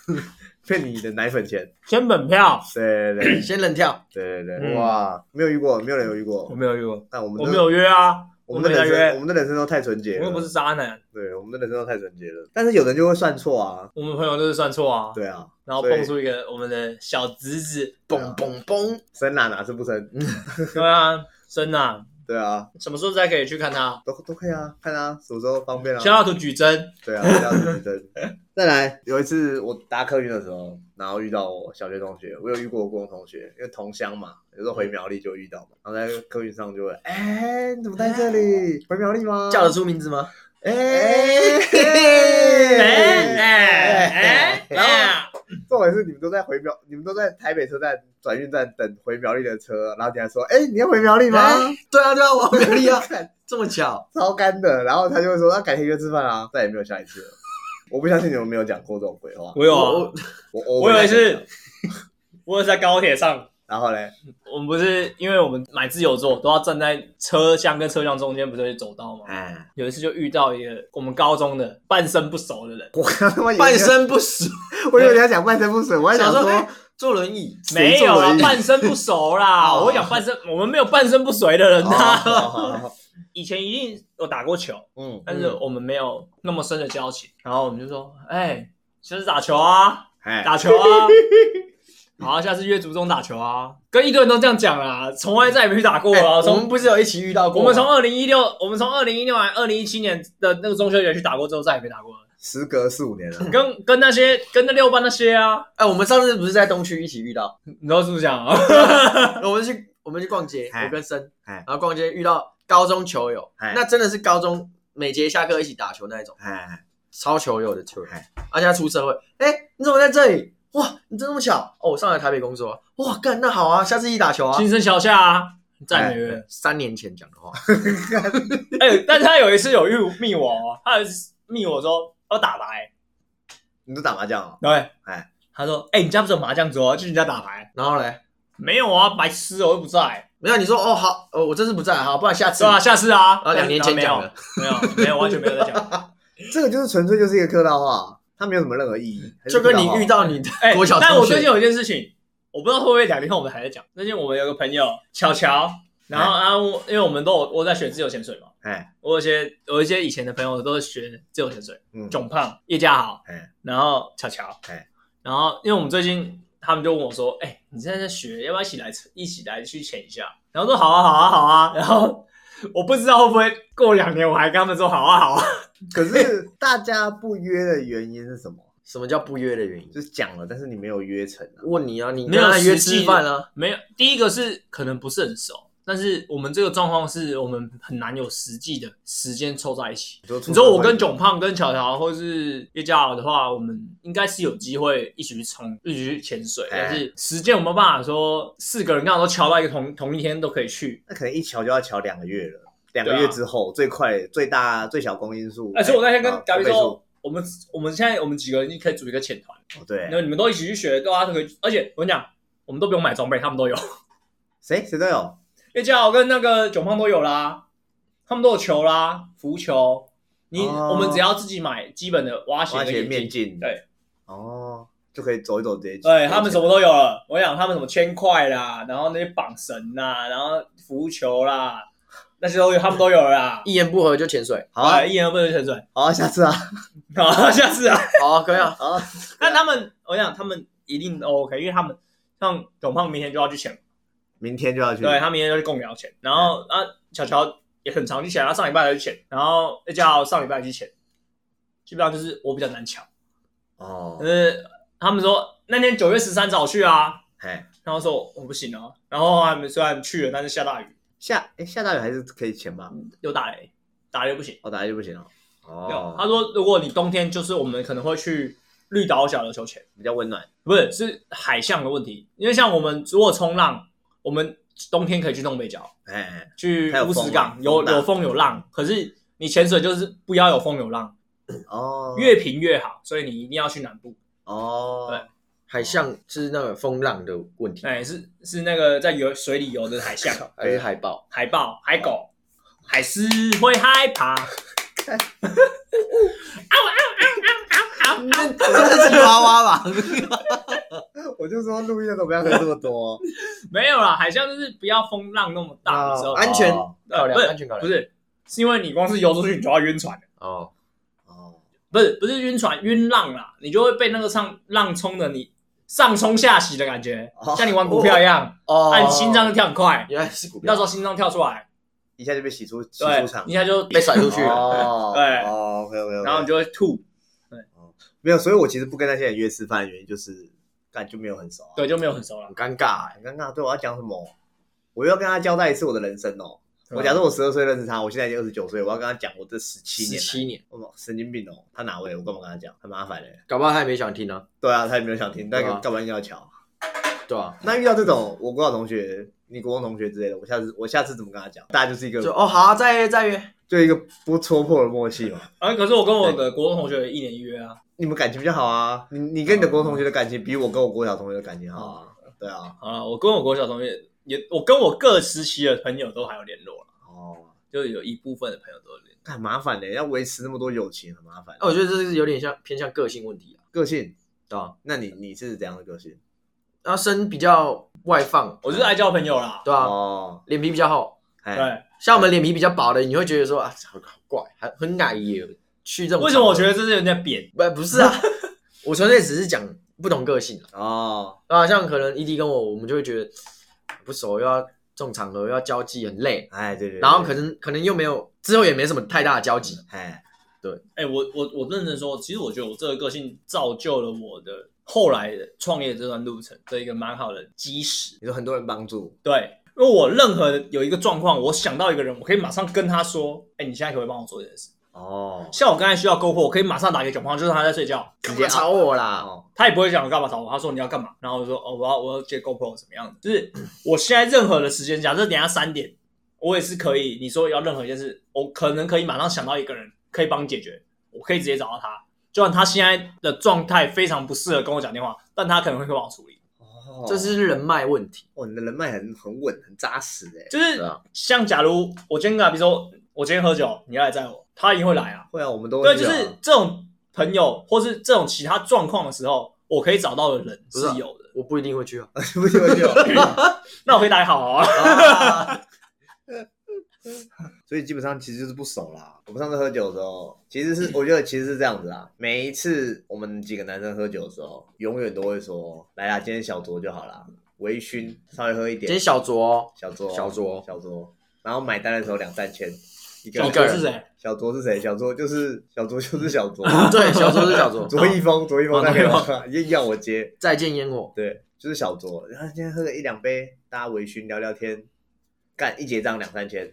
S2: 骗你的奶粉钱。
S1: 先本票，
S2: 对对对
S3: 仙人跳，
S2: 对对对，
S1: 嗯
S2: 哇，没有遇过，没有人有遇过我。
S1: 没有遇过，
S2: 但我们都
S1: 我没有约啊，
S2: 我们的人生，我，们的人生都太纯洁了。
S1: 我又不是渣男，
S2: 对，我们的人生都太纯洁了。但是有人就会算错啊。
S1: 我们朋友都是算错啊，
S2: 对啊，
S1: 然后蹦出一个我们的小侄子，
S3: 嘣嘣嘣，
S2: 生哪哪是不生？
S1: 对啊，生啊，
S2: 对啊，
S1: 什么时候再可以去看他？
S2: 都都可以啊，看啊，什么时候方便啊。
S1: 小图举针，
S2: 对啊，不要认真。再来，有一次我搭客运的时候，然后遇到我小学同学，我有遇过我国中同学，因为同乡嘛，有时候回苗栗就遇到嘛，然后在客运上就会，哎、你怎么在这里？回苗栗吗？
S3: 叫得出名字吗？
S2: 哎、
S1: 哎哎哎
S2: 然后
S1: 哎，
S2: 重点是你们都在回苗，你们都在台北车站转运站等回苗栗的车，然后你还说，哎、你要回苗栗吗？
S3: 哎对啊对啊，我要美丽啊，
S2: 看
S3: 这么巧，
S2: 超干的，然后他就会说，那改天约吃饭啊，再也没有下一次了。我不相信你们没有讲过这种鬼话。
S1: 我有
S3: 我
S1: 啊，
S2: 我我
S1: 我有一次，我有在高铁上，
S2: 然后嘞，
S1: 我们不是因为我们买自由座都要站在车厢跟车厢中间，不是有走道吗？
S2: 哎，
S1: 有一次就遇到一个我们高中的半生不熟的人，
S2: 我他妈
S3: 半生不熟，
S2: 我以为你要讲半生不熟，我还想说
S3: 坐轮椅，
S1: 没有啊半生不熟啦。
S2: 哦。
S1: 我讲半生，我们没有半生不遂的人
S2: 哦
S1: 呐。
S2: 好好好。
S1: 以前一定有打过球，
S2: 嗯，
S1: 但是我们没有那么深的交情。然后我们就说，哎，就是打球啊，
S2: 哎，
S1: 打球啊，好，下次约族中打球啊，跟一堆人都这样讲啦，从来再也没去打过啊。
S3: 我
S1: 从
S3: 们不是有一起遇到过？
S1: 我们从二零一六，我们从二零一六还二零一七年的那个中秋节去打过之后，再也没打过了。
S2: 时隔四五年了，
S1: 跟跟那些跟那六班那些啊，
S3: 哎，我们上次不是在东区一起遇到？
S1: 你知道是不是讲啊？
S3: 我们去我们去逛街，
S2: 哎
S3: 我跟森，
S2: 哎
S3: 然后逛街遇到高中球友，
S2: 哎
S3: 那真的是高中每节下课一起打球那一种，
S2: 哎，
S3: 超球友的球友
S2: 哎，
S3: 而且他出社会，哎，你怎么在这里？哇，你真那么巧哦！我上来台北工作，哇，干那好啊，下次一起打球啊。
S1: 新生桥下啊，再也没约。
S3: 三年前讲的话，
S1: 哎、但是他有一次有遇密我哦，他有一次密我说要打牌，
S2: 你都打麻将哦？
S1: 对，
S2: 哎，
S1: 他说，哎、你家不是有麻将桌，去你家打牌？
S3: 然后嘞，
S1: 没有啊，白痴，我又不在。
S3: 没有你说哦好，呃我这次不在，好，不然下次
S1: 对啊，下次啊。
S3: 啊两年前讲的，
S1: 没有，没有，完全没有在讲。
S2: 这个就是纯粹就是一个客套话，它没有什么任何意义，
S3: 就跟你遇到你的
S1: 哎、
S3: 国小同学，
S1: 但我最近有一件事情，我不知道会不会两天后我们还在讲。最近我们有个朋友巧巧，然后啊，我因为我们都有我在学自由潜水嘛，
S2: 哎，
S1: 我有一些有一些以前的朋友都是学自由潜水，
S2: 嗯，
S1: 囧胖、叶嘉豪，
S2: 哎，
S1: 然后巧巧，
S2: 哎，
S1: 然后因为我们最近他们就问我说，哎、你现在在学，要不要一起来一起来去潜一下？然后说好啊，好啊，好啊。然后 我不知道会不会过两年我还跟他们说好啊，好啊。
S2: 可是大家不约的原因是什么？
S3: 什么叫不约的原因？
S2: 就是讲了，但是你没有约成啊。
S3: 问你啊，你
S1: 没有
S3: 约吃饭啊？
S1: 没有，第一个是可能不是很熟，但是我们这个状况是我们很难有实际的时间凑在一起。
S2: 你
S1: 你说我跟囧胖、跟巧巧或是叶嘉豪的话，我们应该是有机会一起去冲、一起去潜水，
S2: 哎
S1: 但是时间我没有办法说四个人刚好都瞧到一个同同一天都可以去。
S2: 那可能一瞧就要瞧两个月了，两
S1: 对啊
S2: 个月之后最快最大最小公因数。
S1: 而且我那天跟
S2: 啊
S1: 嘎比
S2: 倍数
S1: 说，我们我们现在我们几个人可以组一个潜团，
S2: 哦对，
S1: 那你们都一起去学，大家都可以。而且我跟你讲，我们都不用买装备，他们都有。
S2: 谁谁都有，
S1: 叶嘉豪跟那个囧胖都有啦，他们都有球啦，浮球。你、
S2: 哦
S1: 我们只要自己买基本的蛙鞋
S2: 花鞋
S1: 跟眼镜，
S2: 面镜，
S1: 对
S2: 哦，就可以走一走这些。
S1: 对，他们什么都有了。我想他们什么铅块啦，然后那些绑绳啦，然后浮球啦，那些都有，他们都有了啦。
S3: 一言不合就潜水，
S2: 好啊
S1: 对，一言不合就潜水。
S2: 好啊，下次啊，
S1: 好，下次啊。
S3: 好啊，可以啊。
S2: 好啊，
S1: 但他们，我想他们一定都 OK，因为他们像囧胖明天就要去潜，
S2: 明天就要去。
S1: 对他明天就去共聊潜，然后啊，巧巧也很常去潜，他上礼拜才去潜，然后叶嘉豪上礼拜去潜，基本上就是我比较难抢。
S2: 哦。
S1: 可，是他们说那天九月十三早去啊，
S2: 哎，
S1: 然后说我不行啊，然后他们虽然去了，但是下大雨，
S2: 下哎下大雨还是可以潜吧？
S1: 又打雷，打雷不行。
S2: 哦，打雷就不行了。哦，
S1: 他说如果你冬天就是我们可能会去绿岛小琉球潜，
S2: 比较温暖。
S1: 不是是海象的问题，因为像我们如果冲浪，我们冬天可以去东北角，
S2: 哎哎，
S1: 去乌石港有有风有浪，可是你潜水就是不要有风有浪，
S2: 哦，
S1: 越平越好，所以你一定要去南部。
S2: 哦，
S1: 对
S3: 海象是那个风浪的问题，
S1: 哎，是是那个在游水里游的海象。
S3: 还 是海豹？
S1: 海豹、海狗、海狮会害怕。
S3: 这 是吉娃娃吧？
S2: 我就说录音的时候不要喝这么多。
S1: 没有啦，海象就是不要风浪那么大的时候，
S3: 哦安全
S1: 不是
S3: 安全考量。
S1: 不是，是因为你光是游出去，你就要晕船，
S3: 哦，
S2: 哦，
S1: 不是不是晕船晕浪啦，你就会被那个上浪冲的你上冲下洗的感觉，
S2: 哦。
S1: 像你玩股票一样，
S3: 哦。
S1: 按心脏就跳很快，
S3: 原来是股票，
S1: 那时候心脏跳出来，
S2: 一下就被洗出洗
S1: 对
S2: 出场，，
S1: 一下就
S3: 被甩出去了。
S2: 哦，
S1: 对。
S2: 哦，OK OK，
S1: 然后你就会吐，
S2: 没有，所以我其实不跟那些人约吃饭的原因就是，干就没有很熟啊，
S1: 对，就没有很熟了
S3: 很。尴尬哎，
S2: 很尴尬。对，我要讲什么？我又要跟他交代一次我的人生哦。我假设我十二岁认识他，我现在已经二十九岁，我要跟他讲我这十七年来，
S3: 十七年，
S2: 我操神经病哦！他哪位？我干嘛跟他讲？很麻烦嘞。
S3: 搞不好他也没想听啊，
S2: 对啊，他也没有想听，但
S3: 对啊
S2: 干嘛硬要瞧？
S3: 对啊？
S2: 那遇到这种我国小同学、你国中同学之类的，我下次我下次怎么跟他讲？大家就是一个
S3: 就哦好啊，再约再约，
S2: 就一个不戳破的默契嘛。
S1: 啊，可是我跟我的国中同学一年一约啊，
S2: 你们感情比较好啊，你你跟你的国中同学的感情比我跟我国小同学的感情好啊。对啊，
S1: 好了，我跟我国小同学也，我跟我各时期的朋友都还有联络了，
S2: 哦，
S1: 就有一部分的朋友都有联络。
S2: 很麻烦嘞，要维持那么多友情很麻烦。
S3: 那我觉得这是有点像偏向个性问题啊，
S2: 个性，
S3: 对吧？
S2: 那你你是怎样的个性？
S3: 然后生比较外放，
S1: 我就是爱交朋友啦，
S3: 对吧？
S2: 哦，
S3: 脸皮比较厚，
S2: 哎，
S1: 对，
S3: 像我们脸皮比较薄的，你会觉得说啊，好好怪，还很矮耶，去这种
S1: 为什么我觉
S3: 得
S1: 得这是有点扁？
S3: 不不是啊？我纯粹只是讲不同个性啊，
S2: 哦，
S3: 啊，像可能 ED 跟我，我们就会觉得不熟，又要这种场合又要交际很累，
S2: 哎，对对，对
S3: 然后可能可能又没有之后也没什么太大的交集，
S2: 哎，对。
S1: 哎、我我我认真说，其实我觉得我这个个性造就了我的后来的创业这段路程的一个蛮好的基石。
S2: 有很多人帮助，
S1: 对，因为我任何有一个状况，我想到一个人，我可以马上跟他说：“哎、你现在可不可以帮我做这件事？
S2: 哦？”，
S1: 像我刚才需要篝火，我可以马上打给九胖，就是他在睡觉，
S3: 直接吵我？啦。
S2: 哦，
S1: 他也不会讲我干嘛找我，他说你要干嘛，然后我就说哦，我要我要接 GoPro 怎么样的，就是 我现在任何的时间，假设等一下三点，我也是可以，你说要任何一件事，我可能可以马上想到一个人可以帮你解决，我可以直接找到他，就算他现在的状态非常不适合跟我讲电话，但他可能会帮我处理，
S2: 哦，
S3: 这是人脉问题，
S2: 哦，你的人脉很很稳，很扎实哎，
S1: 就是像假如我今天跟他，比如说我今天喝酒，你要来载我，他一定会来啊，
S2: 会啊，我们都
S1: 对，就是这种朋友或是这种其他状况的时候，我可以找到的人
S3: 是
S1: 有的，
S3: 我不一定会去啊。
S2: 不一定会去啊，
S1: 那我可以打给好好啊。
S3: 啊
S2: 所以基本上其实就是不熟啦。我们上次喝酒的时候，其实是我觉得其实是这样子啊。每一次我们几个男生喝酒的时候，永远都会说：“来啦，今天小酌就好啦，微醺，稍微喝一点。”
S3: 今天小酌哦，
S2: 小酌，
S3: 小酌
S2: 小酌。然后买单的时候两三千，一个
S1: 是谁？
S2: 小酌是谁？小酌就是 小酌就是小酌，
S3: 对，小酌是小酌。
S2: 卓一峰，卓一峰
S1: 哦
S2: 那个要我接，
S3: 再见烟火，
S2: 对，就是小酌。然后今天喝个一两杯，大家微醺聊聊天，干一结账两三千，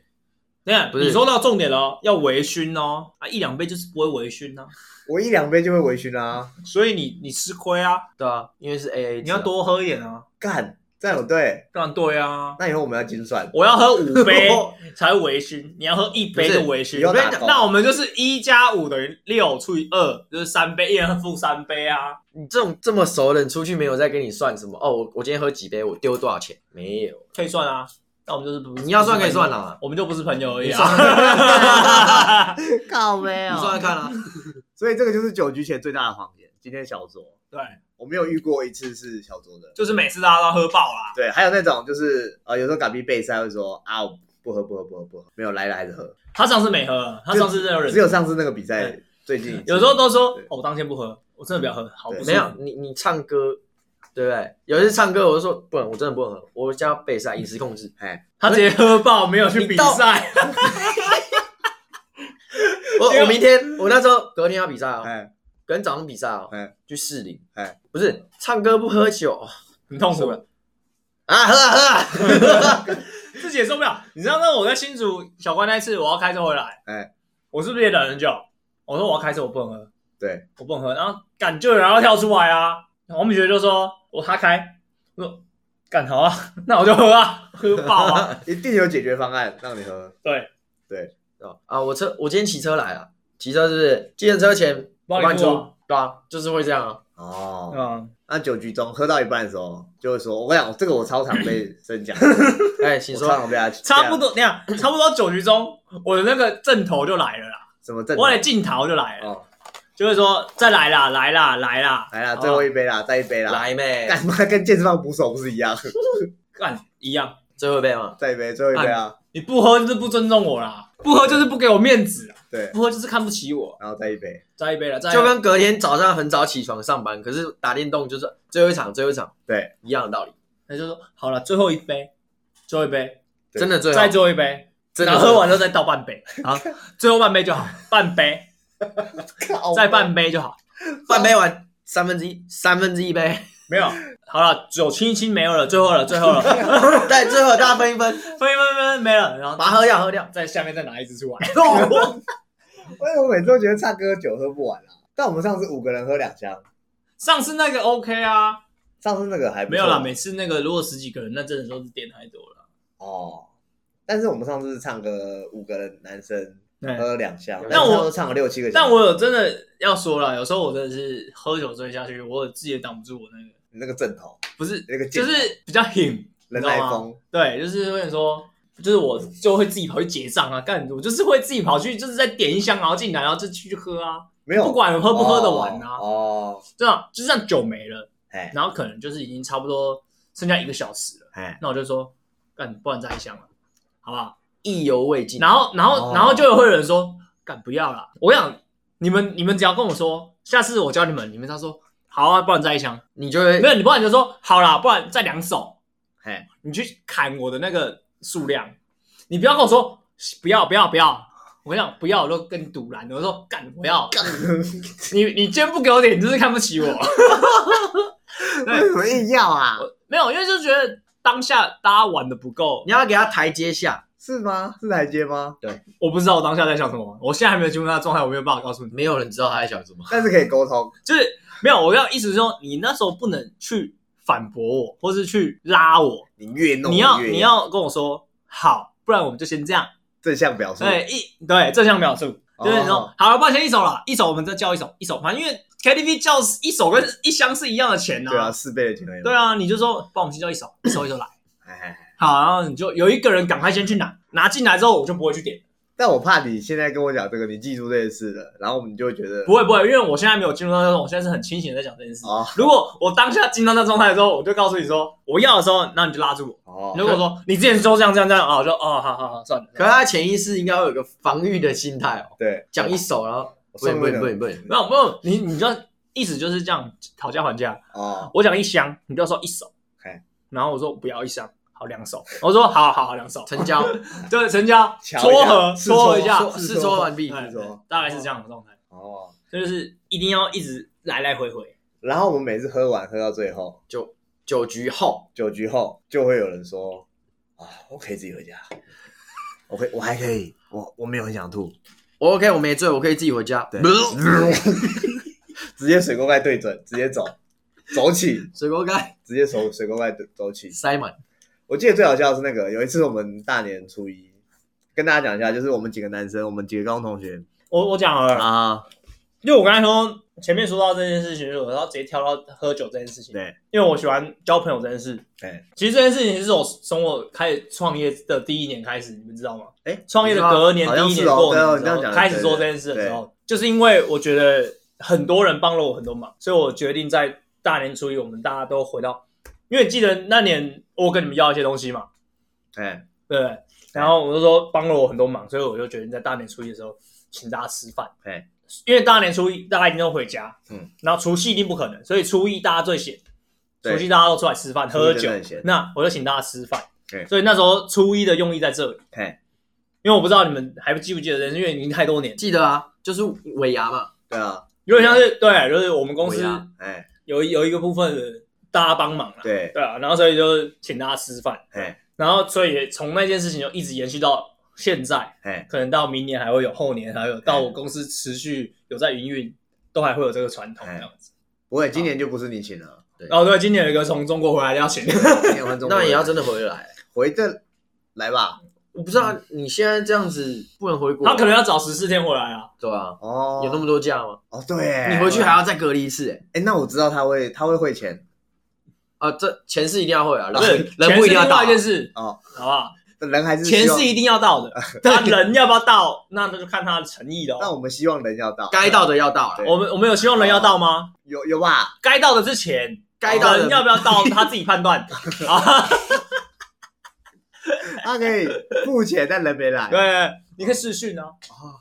S1: 等一下，你说到重点了哦，要微醺哦，啊，一两杯就是不会微醺啊，
S2: 我一两杯就会微醺啊，
S1: 所以你你吃亏啊，
S3: 对啊，因为是 A A，
S1: 你要多喝一点啊，
S2: 干这样有对。
S1: 当然对啊，
S2: 那以后我们要精算，
S1: 我要喝五杯 才会微醺，你要喝一杯就微醺。
S2: 不是你要打勾，
S1: 那我们就是一加五等于六除以二，就是三杯，一人付三杯啊，
S3: 你这种这么熟的人出去没有再跟你算什么？哦？我我今天喝几杯，我丢多少钱？没有，
S1: 可以算啊，那我们就是不
S3: 你要算可以算，啦，
S1: 我们就不是朋友而已
S3: 你
S1: 啊，
S2: 靠背
S3: 你算算看啊。
S2: 所以这个就是酒局前最大的谎言。今天小酌，
S1: 对，
S2: 我没有遇过一次是小酌的。
S1: 就是每次大家都喝爆啦，
S2: 对，还有那种就是呃，有时候嘎逼备赛会说啊，我不喝不喝不喝不喝，没有来了还是喝。
S1: 他上次没喝，他上次真的有忍
S2: 只有上次那个比赛
S1: 对
S2: 最近一次
S1: 有时候都说
S2: 对
S1: 哦，我当天不喝，我真的不要喝，好不
S3: 没有，你你唱歌，对不对？有一次唱歌，我就说不能，我真的不能喝，我叫备赛饮食控制。
S2: 哎，
S1: 他直接喝爆，没有去比赛。
S3: 我我明天我那时候隔天要比赛哦，
S2: 哎
S3: 隔天早上比赛哦
S2: 哎，
S3: 去士林，
S2: 哎，
S3: 不是唱歌不喝酒哦
S1: 很痛苦
S3: 的，啊，喝啊喝啊，
S1: 自己也受不了。你知道那我在新竹小关那一次，我要开车回来，
S2: 哎，
S1: 我是不是也等很久？我说我要开车，我不能喝，
S2: 对，
S1: 我不能喝。然后干就有人要跳出来啊，黄敏学就说我他开，我说干好啊，那我就喝啊，喝爆啊。
S2: 一定有解决方案让你喝。
S1: 对，
S2: 对，
S3: 哦啊，我车我今天骑车来啊，骑车是不是？计程车钱我帮你出
S1: 帮你付啊，
S3: 对啊，就是会这样啊。
S2: 哦，
S1: 嗯，
S2: 那酒局中喝到一半的时候，就会说，我跟你讲，这个我超常被 生讲，
S3: 哎，请
S2: 我
S3: 说
S2: 超常被他
S1: 差不多那样，差不多酒局中，我的那个阵头就来了啦，
S2: 什么正
S1: 我的镜头就来了，
S2: 哦，
S1: 就会说再来啦，来啦，来啦，
S2: 来啦，最后一杯啦，再一杯啦，
S3: 来妹，
S2: 干嘛跟健身房捕手不是一样？
S1: 干一样。
S3: 最后一杯吗？
S2: 再一杯，最后一杯啊，
S1: 你不喝就是不尊重我啦，不喝就是不给我面子啊，
S2: 对，
S1: 不喝就是看不起我。
S2: 然后再一杯，
S1: 再一杯了，再
S3: 就跟隔天早上很早起床上班，可是打电动就是最后一场，最后一场。
S2: 对，
S3: 一样的道理，
S1: 他就说好了，最后一杯，最后一杯，
S3: 真的最后
S1: 再最后一杯，然后喝完之后再倒半杯，好，最后半杯就好，半杯，再半杯就好，
S3: 半杯完三分之一，三分之一杯，
S1: 没有，好了，酒清一清没有了，最后了，最后了，
S3: 对，最后大家分一分，
S1: 分一分分分没了，然后
S3: 把它喝掉，喝掉。
S1: 在下面再拿一支出来，
S2: 为什么每次都觉得唱歌酒喝不完啊？但我们上次五个人喝两箱，
S1: 上次那个 OK 啊，
S2: 上次那个还不错。
S1: 没有啦，每次那个如果十几个人，那真的都是点太多了，
S2: 哦。但是我们上次唱歌五个人男生
S1: 对。
S2: 喝两箱，
S3: 但
S1: 我
S2: 唱了六七个小时。
S1: 但我有真的要说了，有时候我真的是喝酒醉下去，我自己也挡不住我那个，
S2: 你那个阵头，
S1: 不是，
S2: 那个劲
S1: 就是比较挺，
S2: 人
S1: 你知道吗？
S2: 来疯，
S1: 对，就是会说，就是我就会自己跑去结账啊，干，我就是会自己跑去，就是再点一箱，然后进来，然后就继续喝啊，
S2: 没有。
S1: 不管喝不喝得完啊，
S2: 哦，
S1: 这样就这样酒没了，
S2: 哎。
S1: 然后可能就是已经差不多剩下一个小时了，
S2: 哎，
S1: 那我就说，干，不然再一箱了，好不好？
S3: 意犹未尽。
S1: 然后然后
S2: 哦。
S1: 然后就会有人说，干不要了！我想你们你们只要跟我说，下次我教你们，你们他说好啊，不然再一枪，
S3: 你就会
S1: 没有你不然你就说好啦，不然再两手，
S2: 嘿，
S1: 你去砍我的那个数量，你不要跟我说不要不要不要，我跟你讲不要，我都跟你赌蓝，我说干我要。干，你你今天不给我点，你就是看不起我。
S2: 为什么硬要啊？
S1: 没有，因为就觉得当下大家玩的不够。
S3: 你，要给他台阶下，
S2: 是吗？是台阶吗？
S1: 对我不知道我当下在想什么，我现在还没有进入那个状态，我没有办法告诉你。
S3: 没有人知道他在想什么。
S2: 但是可以沟通。
S1: 就是没有，我要意思是说，你那时候不能去反驳我，或是去拉我，
S2: 你越弄
S1: 你要
S2: 越
S1: 你要跟我说好，不然我们就先这样。
S2: 正向表述。
S1: 对，一对正向表述，就是说、
S2: 哦
S1: 好了，不然先一首了，一首我们再叫一首，一首，反正因为 KTV 叫一首跟一箱是一样的钱呢、
S2: 对啊，四倍的钱。
S1: 对，啊，你就说帮我们先叫一首，一首一首来。
S2: 哎
S1: 好，然后你就有一个人赶快先去拿，拿进来之后我就不会去点，
S2: 但我怕你现在跟我讲这个，你记住这件事了，然后我们就会觉得
S1: 不会不会，因为我现在没有进入到那种，我现在是很清醒的在讲这件事。
S2: 哦。
S1: 如果我当下进到那状态的时候，我就告诉你说我要的时候，那你就拉住我。
S2: 哦，
S1: 如果说你之前说这样这样这样啊，我就哦好好好算了。
S3: 可是他潜意识应该会有个防御的心态哦，
S2: 对，
S3: 讲一手，然后
S2: 我
S3: 不行不不行不行，
S1: 没有没有，你你就意思就是这样讨价还价。
S2: 哦，
S1: 我讲一箱，你就说一手。
S2: 嘿，
S1: 然后我说不要一箱，好两手。我说好好好两手，
S3: 成交，
S1: 对成交，撮合
S2: 撮
S1: 合一下，
S2: 试
S3: 试搓完毕，
S1: 哎大概是这样的状态。
S2: 哦，
S1: 这就是一定要一直来来回回。
S2: 然后我们每次喝完喝到最后，
S3: 就酒局后，
S2: 酒局后就会有人说啊，我可以自己回家，我可以，我还可以，我我没有很想吐，
S3: 我 OK，我没醉，我可以自己回家。
S2: 对。直接水沟盖对准，直接走，走起，
S3: 水沟盖。
S2: 直接手水沟盖走起。
S3: 塞满，
S2: 我记得最好笑的是那个，有一次我们大年初一，跟大家讲一下，就是我们几个男生，我们几个高中同学
S1: 我我讲了，
S2: 啊，
S1: 因为我刚才说前面说到这件事情，我要直接跳到喝酒这件事情。
S2: 对，
S1: 因为我喜欢交朋友这件事。
S2: 对，
S1: 其实这件事情是我从我开始创业的第一年开始，你们知道吗？
S2: 哎，
S1: 创业的隔年第一年过年的时候
S2: 对哦你这样讲
S1: 开始做这件事的时候，就是因为我觉得很多人帮了我很多忙，所以我决定在大年初一我们大家都回到，因为记得那年我跟你们要一些东西嘛，
S2: 哎，
S1: 对。不对？然后我就说帮了我很多忙，所以我就决定在大年初一的时候请大家吃饭。
S2: 哎，
S1: 因为大年初一大家一定都回家，
S2: 嗯，
S1: 然后除夕一定不可能，所以初一大家最闲，除夕大家都出来吃饭喝酒那我就请大家吃饭。
S2: 对。
S1: 所以那时候初一的用意在这里，
S2: 哎，
S1: 因为我不知道你们还记不记得因为已经太多年，
S3: 记得啊，就是尾牙嘛，
S2: 对啊，
S1: 有点像是对，就是我们公司
S2: 哎，
S1: 有一有一个部分的大家帮忙啊，
S2: 对，
S1: 对啊，然后所以就请大家吃饭，
S2: 哎，
S1: 然后所以从那件事情就一直延续到现在，
S2: 哎，
S1: 可能到明年还会有，后年还有，到我公司持续有在营运，都还会有这个传统这样子。
S2: 不会，今年就不是你请了，
S1: 哦，对，今年有一个从中国回来的要请，
S3: 那也要真的回来。
S2: 回的来吧，
S3: 我不知道你现在这样子不能回国，
S1: 他可能要早十四天回来啊。
S3: 对啊，
S2: 哦，
S3: 有那么多假吗？
S2: 哦，对，
S3: 你回去还要再隔离一次，哎，
S2: 哎，那我知道他会他会汇钱
S3: 啊，这钱是一定要会啊，人人不一定要到
S1: 一件事，
S2: 哦，
S1: 好不好？
S2: 人还是
S1: 钱是一定要到的，他人要不要到，那那就看他的诚意了。
S2: 那我们希望人要到，
S3: 该到的要到了，
S1: 我们我们有希望人要到吗？
S2: 有有吧？
S1: 该到的是钱，
S3: 该到的
S1: 人要不要到 他自己判断啊。
S2: 他可以付钱，但人没来。
S1: 对，你可以视讯啊。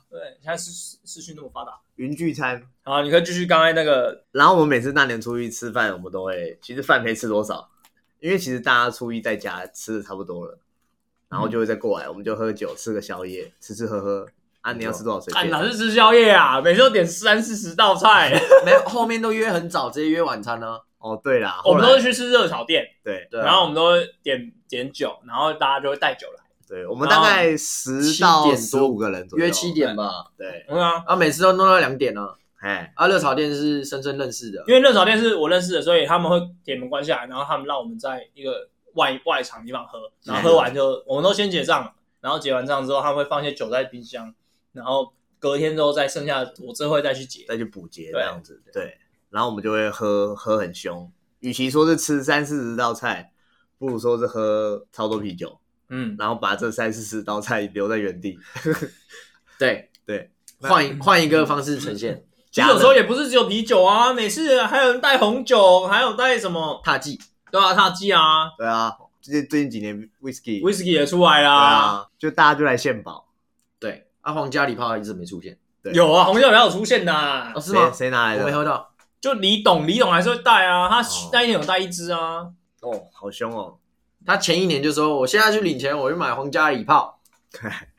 S1: 对，现在视视讯那么发达，
S2: 云聚餐，
S1: 好，你可以继续刚才那个
S2: 然后我们每次大年初一吃饭，我们都会，其实饭可以吃多少？因为其实大家初一在家吃的差不多了，然后就会再过来，我们就喝酒，吃个宵夜，吃吃喝喝。啊，你要吃多少随
S1: 看
S2: 便。
S1: 哪是吃宵夜啊？每次都点三四十道菜，
S3: 没有后面都约很早，直接约晚餐呢。
S2: 哦，对啦，
S1: 我们都是去吃热炒店，
S2: 对
S3: 对啊，
S1: 然后我们都会点点酒，然后大家就会带酒来。
S2: 对，我们大概十
S3: 七
S2: 到
S3: 点多
S2: 十五个人左右，
S3: 约七点吧，
S2: 对，
S1: 嗯啊，
S3: 啊，每次都弄到两点呢。
S2: 哎，
S3: 啊，热炒店是深深认识的，
S1: 因为热炒店是我认识的，所以他们会铁门关下来，然后他们让我们在一个外外场地方喝，然后喝完就我们都先结账，然后结完账之后，他们会放一些酒在冰箱，然后隔天之后再剩下的我这会再去结。
S2: 再去补结这样子，对，然后我们就会喝喝很凶，与其说是吃三四十道菜，不如说是喝超多啤酒，
S1: 嗯，
S2: 然后把这三四十道菜留在原地。
S3: 对。
S2: 对，
S3: 换一换一个方式呈现
S1: 其实有时候也不是只有啤酒啊，每次还有人带红酒，还有带什么，
S3: 踏迹，
S1: 对啊，踏剂啊，
S2: 对啊，最最近几年
S1: whisky，whisky 也出来
S2: 对
S1: 啦，
S2: 啊，就大家就来献宝，
S3: 对，啊，皇家礼炮一直没出现，
S2: 对
S1: 有啊，红酒也有出现的啊
S3: 哦，，是吗
S2: 谁？谁拿来
S3: 我没？喝到，
S1: 就李董，李董还是会带啊，他
S2: 哦。
S1: 那一天有带一支啊，
S2: 哦，好凶哦！
S3: 他前一年就说我现在去领钱，我去买皇家礼炮。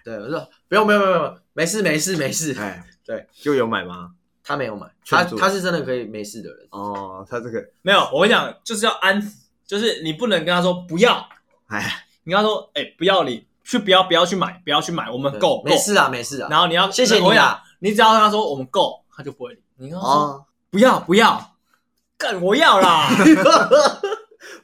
S3: 对，我说不用不用不用，不用没事没事没事。
S2: 哎，
S3: 对，
S2: 就有买吗？
S3: 他没有买，他他是真的可以没事的人。
S2: 哦，他这个，
S1: 没有，我跟你讲，就是要安抚，就是你不能跟他说不要，
S2: 哎，
S1: 你跟他说，哎、不要你去不要不要去买，不要去买，我们
S3: 对
S1: 够够
S3: 没，事啊没事啊。
S1: 然后你要
S3: 谢谢你啊
S1: 你只要跟他说我们够，他就不会理。你跟他说、
S2: 哦，
S1: 不要不要，干我要啦，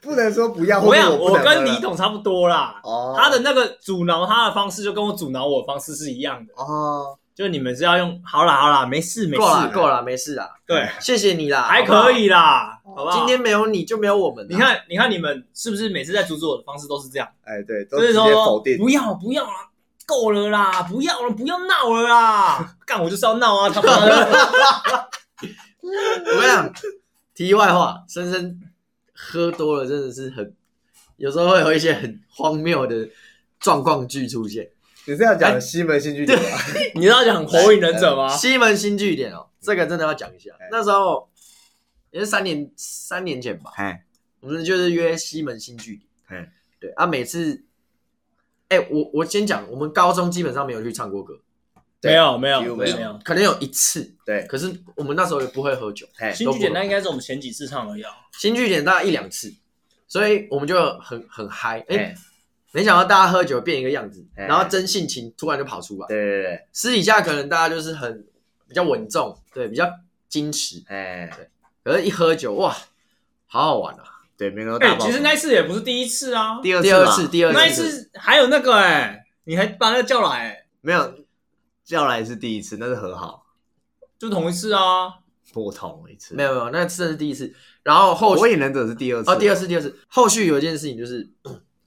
S2: 不能说不要，
S1: 我跟你讲，我跟李董差不多啦。
S2: 哦，
S1: 他的那个阻挠他的方式就跟我阻挠我的方式是一样的，
S2: 哦，
S1: 就你们是要用好啦好啦，没事没
S3: 够了
S1: 事，
S3: 够了，没事啊。
S1: 对，
S3: 谢谢你啦，
S1: 还可。以啦，好不好？
S3: 今天没有你就没有我们啊。
S1: 你看你看你们是不是每次在阻止我的方式都是这样？
S2: 哎，对，都
S1: 就是说
S2: 否定，
S1: 不要不要啦，够了啦，不要了不要闹了啦，干我就是要闹啊，他妈的！
S3: 我跟你讲，题外话，深深喝多了真的是很，有时候会有一些很荒谬的状况剧出现。
S2: 你是要讲西门新据点吗？
S1: 你是要讲火影忍者吗？
S3: 西门新据点哦，这个真的要讲一下
S2: 哎。
S3: 那时候也是三年三年前吧，
S2: 哎，
S3: 我们就是约西门新据点。
S2: 哎，
S3: 对啊，每次，哎、我我先讲，我们高中基本上没有去唱过歌，
S1: 没有没有
S2: 几乎没有
S1: 没有。
S3: 可能有一次，
S2: 对，
S3: 可是我们那时候也不会喝酒。
S2: 哎，
S1: 新剧简单应该是我们前几次唱而已啊。
S3: 新剧点大概一两次，所以我们就很很嗨。哎、
S2: 哎，
S3: 没想到大家喝酒变一个样子，
S2: 哎
S3: 然后真性情突然就跑出来。
S2: 对对对，
S3: 私底下可能大家就是很比较稳重，对，比较矜持。
S2: 哎对，
S3: 可是，一喝酒，哇，好好玩啊！
S2: 对，每个都
S1: 哎、
S2: 大爆。
S1: 其实那一次也不是第一次啊，
S2: 第二
S3: 第二次，第二次，
S1: 那一次还有那个哎、你还把那个叫来、欸，
S2: 没有叫来是第一次，那是和好，
S1: 就同一次啊。
S2: 不同一次，
S3: 没有没有，那次是第一次。然后后续
S2: 火影忍者是第二次，
S3: 哦，第二，次，第二次，后续有一件事情就是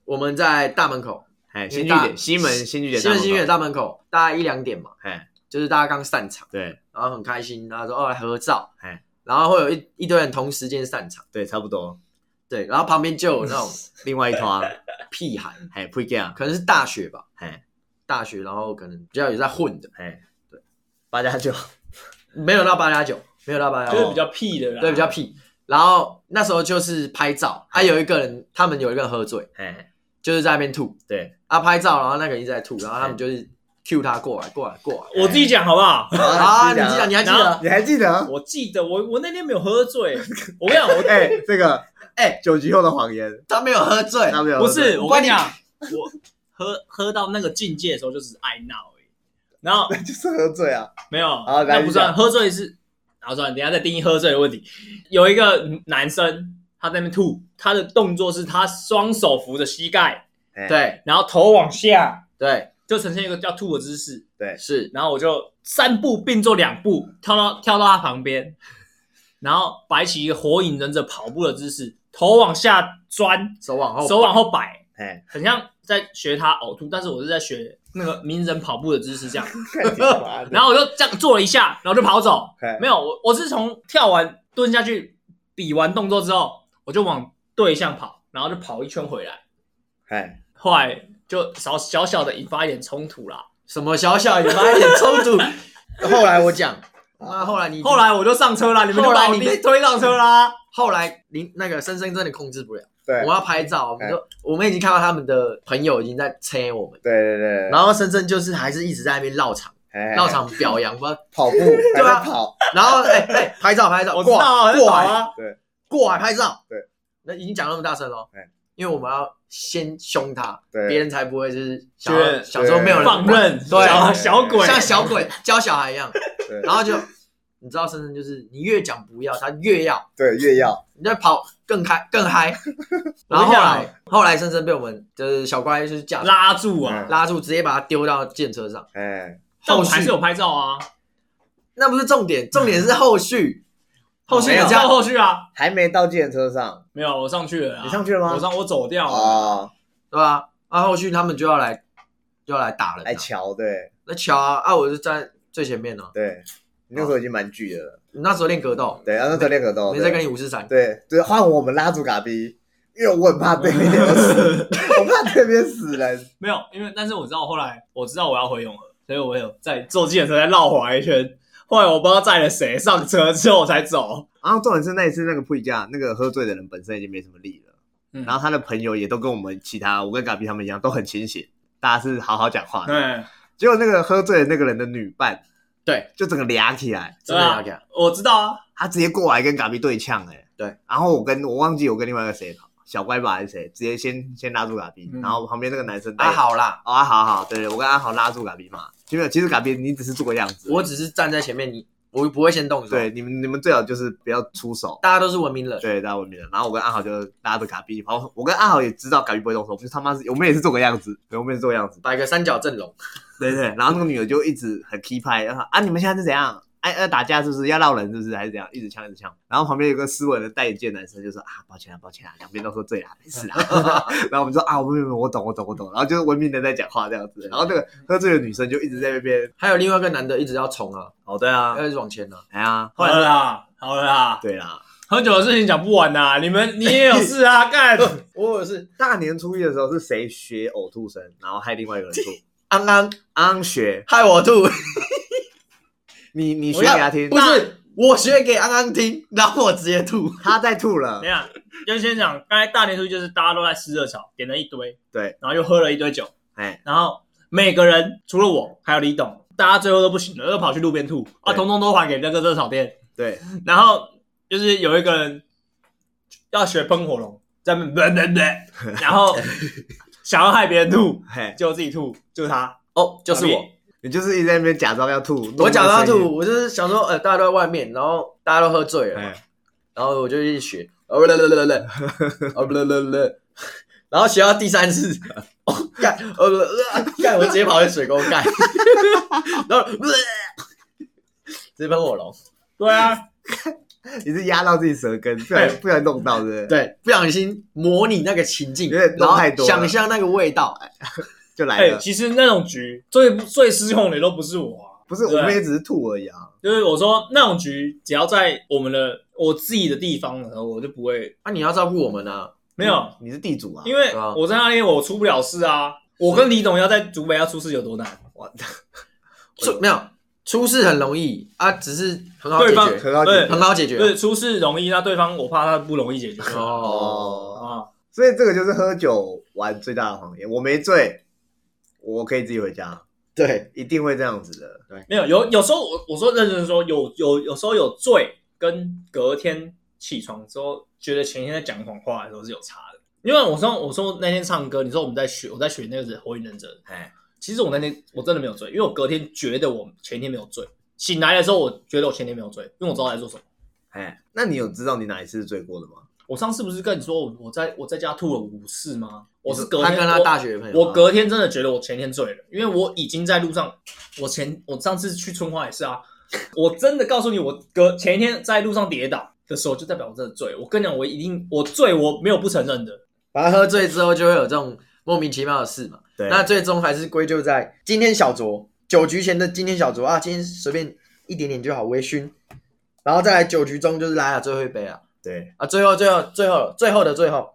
S3: 我们在大门口，
S2: 哎，新剧点，西门新剧点，
S3: 西门新月大门口，大概一两点嘛，
S2: 哎，
S3: 就是大家刚散场，
S2: 对，
S3: 然后很开心，然后说哦来合照，
S2: 哎，
S3: 然后会有一一堆人同时间散场，
S2: 对，差不多。
S3: 对，然后旁边就有那种
S2: 另外一团，
S3: 屁孩，
S2: 哎，不一样，
S3: 可能是大学吧，
S2: 哎
S3: 大学，然后可能比较有在混的，
S2: 哎，对，八加九，
S3: 没有到八加九，没有到八加九，
S1: 就是比较屁的啦，
S3: 对比较屁。然后那时候就是拍照，还、有一个人，他们有一个人喝醉，
S2: 哎，
S3: 就是在那边吐。
S2: 对，
S3: 啊，拍照，然后那个人一直在吐，然后他们就是 cue 他过来，过来，过来。
S1: 我自己讲好不好？
S3: 啊，你记得，你还记得？
S2: 你还记得？
S1: 我记得我我那天没有喝醉，我跟你讲，我
S2: 哎，这个
S3: 哎，
S2: 酒局后的谎言，
S3: 他没有喝醉，
S2: 他没有，
S1: 不是我跟你
S3: 关
S1: 讲，我喝喝到那个境界的时候，就只是爱闹而已。然后
S2: 就是喝醉啊，
S1: 没有，
S2: 好来
S1: 那不算喝醉是，好算了，等一下再定义喝醉的问题。有一个男生他在那边吐，他的动作是他双手扶着膝盖，
S2: 哎，
S3: 对
S1: 然后头往下，
S3: 对。
S1: 就呈现一个叫吐的姿势。
S2: 对，
S3: 是，
S1: 然后我就三步并作两步，跳到跳到他旁边，然后摆起一个火影忍者跑步的姿势，头往下钻，
S3: 手往后，
S1: 手往后摆，
S2: 哎，
S1: 很像在学他呕吐，但是我是在学那个名人跑步的姿势这样。然后我就这样做了一下，然后就跑走。
S2: 哎
S1: 没有，我我是从跳完蹲下去比完动作之后，我就往对向跑，然后就跑一圈回来。
S2: 哎，
S1: 后来就小小小的引发一点冲突啦。
S3: 什么小小引发一点冲突。后来我讲，啊后来你
S1: 后来我就上车啦，你们就
S3: 后来你
S1: 把我推推上车啦。
S3: 后来林那个深深真的控制不了，
S2: 对。
S3: 我们要拍照，我们就我们已经看到他们的朋友已经在催我们，
S2: 对对对，
S3: 然后深圳就是还是一直在那边绕场，
S2: 哎
S3: 绕场表扬，不知道。
S2: 跑步，
S3: 对啊。
S2: 还在跑，
S3: 然后哎哎拍照拍照，
S1: 我知道啊，
S3: 过来过
S1: 啊。
S3: 过来拍照，
S2: 对，
S3: 那已经讲那么大声了
S2: 对，
S3: 因为我们要先凶他，
S2: 对。
S3: 别人才不会就是想
S1: 觉得
S3: 要想说没有人
S1: 放任，
S3: 对
S1: 小小鬼，
S3: 像小鬼教小孩一样，
S2: 对。
S3: 然后就你知道深深就是你越讲不要，他越要，
S2: 对，越要，
S3: 你在跑更开更嗨，然后后来后来深深被我们就是小乖就是架住
S1: 拉住啊。
S2: 嗯
S3: 拉住，直接把他丢到舰车上。
S2: 哎，
S3: 后续
S1: 但我们还是有拍照啊，
S3: 那不是重点，重点是后续，后续
S2: 有
S1: 照
S3: 人家
S1: 后续啊，
S2: 还没到计程车上
S1: 没有，我上去了啊。
S2: 你上去了吗
S1: 我上我走掉了。
S2: 哦，
S3: 对吧？啊，后续他们就要来就要来打人啊，
S2: 来瞧，对
S3: 那瞧啊啊，我是在最前面呢。
S2: 对，你那时候已经蛮巨的了，
S3: 你那时候练格斗，
S2: 对，然后那时候练格斗，
S3: 没在跟你五四三，
S2: 对对，换我们拉住嘎逼，因为我很怕对面有死，我怕对面死人。
S1: 没有，因为但是我知道后来我知道我要回永和，所以我有在坐计程车再绕回来一圈。后来我不知道载了谁上车之后我才走。
S2: 然后重点是那一次那个配架，那个喝醉的人本身已经没什么力了，
S1: 嗯
S2: 然后他的朋友也都跟我们其他我跟嘎比他们一样都很清醒，大家是好好讲话的。
S1: 对，
S2: 结果那个喝醉的那个人的女伴
S3: 对，
S2: 就整个俩起来，
S3: 真的要给他。
S1: 我知道啊。
S2: 他直接过来跟嘎比对呛，哎，
S3: 对。
S2: 然后我跟我忘记我跟另外一个谁小乖吧还是谁，直接先先拉住嘎比，
S1: 嗯
S2: 然后旁边那个男生带
S3: 啊，好啦，
S2: 哦，啊好好，对对，我跟阿豪拉住嘎比嘛，其实其实嘎比你只是做个样子，
S3: 我只是站在前面，你我不会先动手。
S2: 对，你们你们最好就是不要出手，
S3: 大家都是文明人。
S2: 对，大家文明人。然后我跟阿豪就拉着嘎比，然后我跟阿豪也知道嘎比不会动手，我们就他妈是，我们也是做个样子，对，我们也是做个样子，
S3: 摆个三角阵容，
S2: 对对。然后那个女的就一直很 key 拍，然后啊你们现在是怎样？哎要打架是不是？要闹人是不是？还是怎样？一直呛一直呛。然后旁边有个斯文的戴眼镜男生就说啊抱歉啊抱歉啊，两边都喝醉了，没事啊。然后我们说啊我没有没有我懂我懂我懂，然后就是文明的在讲话这样子。然后那个喝醉的女生就一直在那边，
S3: 还有另外一个男的一直要冲啊，
S2: 哦对啊，
S3: 要一直往前啊。
S2: 哎呀，
S1: 好了啦，好了啦，
S2: 对啦。
S1: 喝酒的事情讲不完呐。你们你也有事啊，干。
S3: 我有事
S2: 大年初一的时候是谁学呕吐声，然后害另外一个人吐？
S3: 安安
S2: 安学，
S3: 害我吐，
S2: 你你学给他听。
S3: 不，是我学给安安听，然后我直接吐。
S2: 他在吐了。
S1: 等一，下，就先讲，刚才大年初一就是大家都在吃热炒，点了一堆，
S2: 对，
S1: 然后又喝了一堆酒，
S2: 哎，
S1: 然后每个人除了我还有李董，大家最后都不行了，又跑去路边吐。啊，
S2: 对。
S1: 通通都还给那个热炒店。
S2: 对，
S1: 然后就是有一个人要学喷火龙，在那边对对对，然后想要害别人吐，
S2: 嘿，
S1: 结果自己吐，就是他，
S3: 哦，就是我，
S2: 你就是一直在那边假装要吐，
S3: 我假装吐，我就是想说，呃，大家都在外面，然后大家都喝醉了然后我就一直学，哦不对对对对，哦不对对对，然后学到第三次，哦干，呃呃干，我直接跑去水沟干，然后呃直接喷火龙，
S1: 对啊，
S2: 你是压到自己舌根，不然不然弄到，对不对？，
S3: 对，不小心模拟那个情境，
S2: 有点
S3: 然后想象那个味道，
S1: 哎、
S2: 就来了。
S1: 其实那种局最最失控的都不是我啊，
S2: 不是，我们也只是吐而已啊。
S1: 就是我说那种局，只要在我们的我自己的地方的时候，我就不会
S3: 啊你要照顾我们啊，
S1: 没有，
S2: 你是地主啊，
S1: 因为我在那里我出不了事啊。我跟李董要在竹北要出事有多难？
S2: 哇，
S3: 出没有出事很容易啊，只是很好解
S1: 对方
S3: 决，
S2: 很好解
S1: 对
S2: 决
S3: 很好解决
S1: 对出事容易，那对方我怕他不容易解决。
S3: 哦。
S2: 哦。
S1: 啊，
S2: 所以这个就是喝酒玩最大的谎言。我没醉，我可以自己回家，
S3: 对，
S2: 一定会这样子的。
S1: 对没有有有时候我我说认真说有有有时候有醉，跟隔天起床之后觉得前一天在讲谎话的时候是有差的。因为我说我说那天唱歌，你说我们在学我在学那个火影忍者，
S2: 哎，
S1: 其实我那天我真的没有醉，因为我隔天觉得我前一天没有醉，醒来的时候我觉得我前天没有醉，因为我知道我在做什么。
S2: 哎，那你有知道你哪一次是醉过的吗？
S1: 我上次不是跟你说我我在我在家吐了五次吗？我是隔天
S3: 他跟他大学朋友，
S1: 我隔天真的觉得我前天醉了，因为我已经在路上，我前我上次去春花也是啊，我真的告诉你，我隔前一天在路上跌倒的时候，就代表我真的醉。我跟你讲，我一定我醉，我没有不承认的。
S3: 反正喝醉之后就会有这种莫名其妙的事嘛。
S2: 对，
S3: 那最终还是归咎在今天小酌，酒局前的今天小酌啊，今天随便一点点就好，微醺，然后再来酒局中就是来了最后一杯啊
S2: 对，
S3: 啊，最后最后最后最后的最后，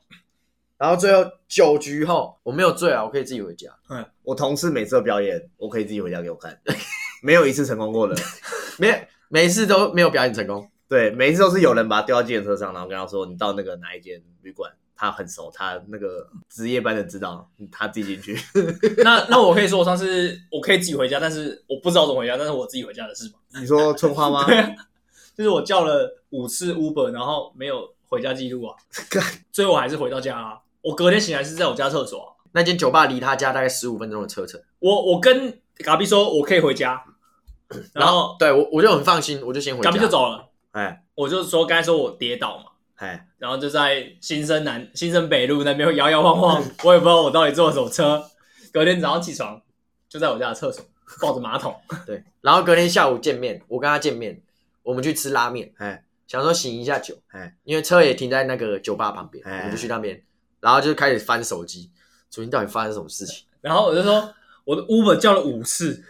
S3: 然后最后九局后我没有醉啊，我可以自己回家。
S2: 我同事每次都表演，我可以自己回家给我看，没有一次成功过的。
S3: 没每一次都没有表演成功，
S2: 对，每一次都是有人把他丢到计程车上，然后跟他说你到那个哪一间旅馆，他很熟，他那个值夜班的知道，他自己进去。
S1: 那那我可以说，我上次我可以自己回家，但是我不知道怎么回家，但是我自己回家的事吗。
S2: 你说春花吗？
S1: 对啊，就是我叫了五次 Uber，然后没有回家记录啊，最后我还是回到家啊。我隔天醒来是在我家厕所啊、
S3: 那间酒吧离他家大概十五分钟的车程，
S1: 我我跟嘎比说我可以回家，然后
S3: 对我我就很放心，我就先回家。
S1: 嘎比就走了。
S2: 哎
S1: 我就说刚才说我跌倒嘛，
S2: 哎，
S1: 然后就在新生南新生北路那边摇摇晃晃，我也不知道我到底坐了什么车。隔天早上起床就在我家的厕所抱着马桶，
S3: 对，然后隔天下午见面，我跟他见面，我们去吃拉面，
S2: 哎
S3: 想说醒一下酒，
S2: 哎
S3: 因为车也停在那个酒吧旁边，
S2: 哎
S3: 我们就去那边，然后就开始翻手机，昨天到底发生什么事情？
S1: 然后我就说我的 Uber 叫了五次，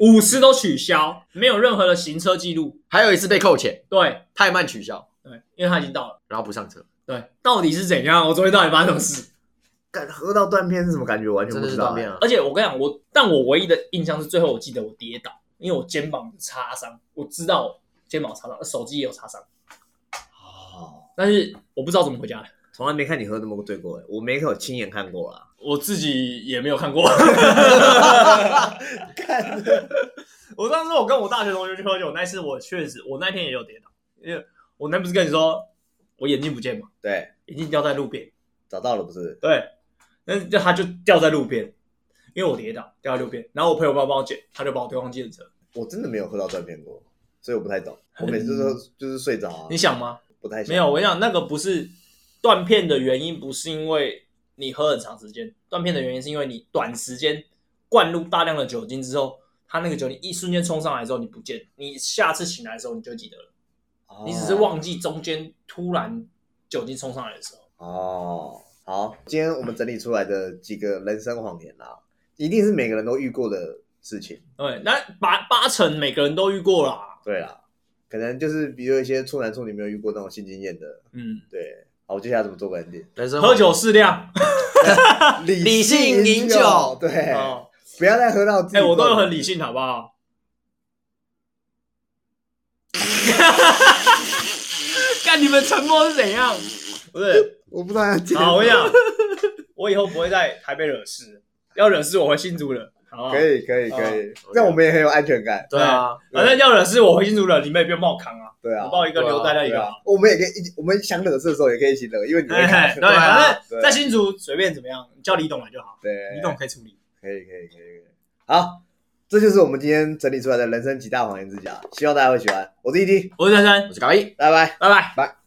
S1: 五次都取消，没有任何的行车记录。
S3: 还有一次被扣钱，
S1: 对
S3: 太慢取消，
S1: 对，因为他已经到了。
S3: 然后不上车，
S1: 对，到底是怎样？我昨天到底发生什么事？
S2: 感喝到断片是什么感觉？我完全不知道、
S3: 的是断片啊！
S1: 而且我跟你讲，我但我唯一的印象是最后我记得我跌倒，因为我肩膀擦伤，我知道肩膀擦伤，手机也有擦伤，
S2: 哦，
S1: 但是我不知道怎么回家的。
S2: 从来没看你喝那么醉过哎，我没有亲眼看过啦。
S1: 我自己也没有看过。
S2: 看，
S1: 我当时我跟我大学同学去喝酒，那次我确实，我那天也有跌倒，因为我那不是跟你说我眼镜不见嘛，
S2: 对，
S1: 眼镜掉在路边，
S2: 找到了不是？
S1: 对，那就他就掉在路边，因为我跌倒掉在路边，然后我朋友帮我帮我捡，他就把我推上计程车。
S2: 我真的没有喝到断片过，所以我不太懂。我每次都就是睡着啊，
S1: 你想吗？
S2: 不太想
S1: 没有，我跟你讲，那个不是断片的原因，不是因为你喝很长时间，断片的原因是因为你短时间灌入大量的酒精之后，它那个酒精一瞬间冲上来之后你不见，你下次醒来的时候你就记得了，
S2: 哦
S1: 你只是忘记中间突然酒精冲上来的时候。
S2: 哦。好，今天我们整理出来的几个人生谎言啦，一定是每个人都遇过的事情。
S1: 对，那八八成每个人都遇过啦。
S2: 对啦，可能就是比如一些处男处女没有遇过那种性经验的。
S1: 嗯，
S2: 对，好，我接下来怎么做个 ending？
S3: 人生
S1: 喝酒适量。
S3: 理性饮酒
S2: 对，
S1: 哦，
S2: 不要再喝到自己。
S1: 哎、我都有很理。性，好不好？看你们沉默是怎样？不是，
S2: 我不知道要讲。
S1: 好，我讲，我以后不会在台北惹事，要惹事我回新竹惹，好？
S2: 可以，可以，可以
S3: 哦，
S2: 这样我们也很有安全感。
S3: 对啊，
S1: 反正要惹事我回新竹惹，你们也不用帮我扛啊，
S2: 对啊
S1: 我，抱一个留在那里
S2: 对啊。，我们也可以一起，我们想惹事的时候也可以一起惹，因为你会
S1: 哎
S2: 看。
S1: 对，反正在新竹随便怎么样，叫李董来就好，
S2: 对，
S1: 李董可以处理。
S2: 可以，可以，可以，可以。好，这就是我们今天整理出来的人生几大谎言之家，希望大家会喜欢。我是 ET，
S1: 我是珊珊，
S3: 我，是高一。
S2: 拜拜。
S1: 拜拜。
S2: 拜。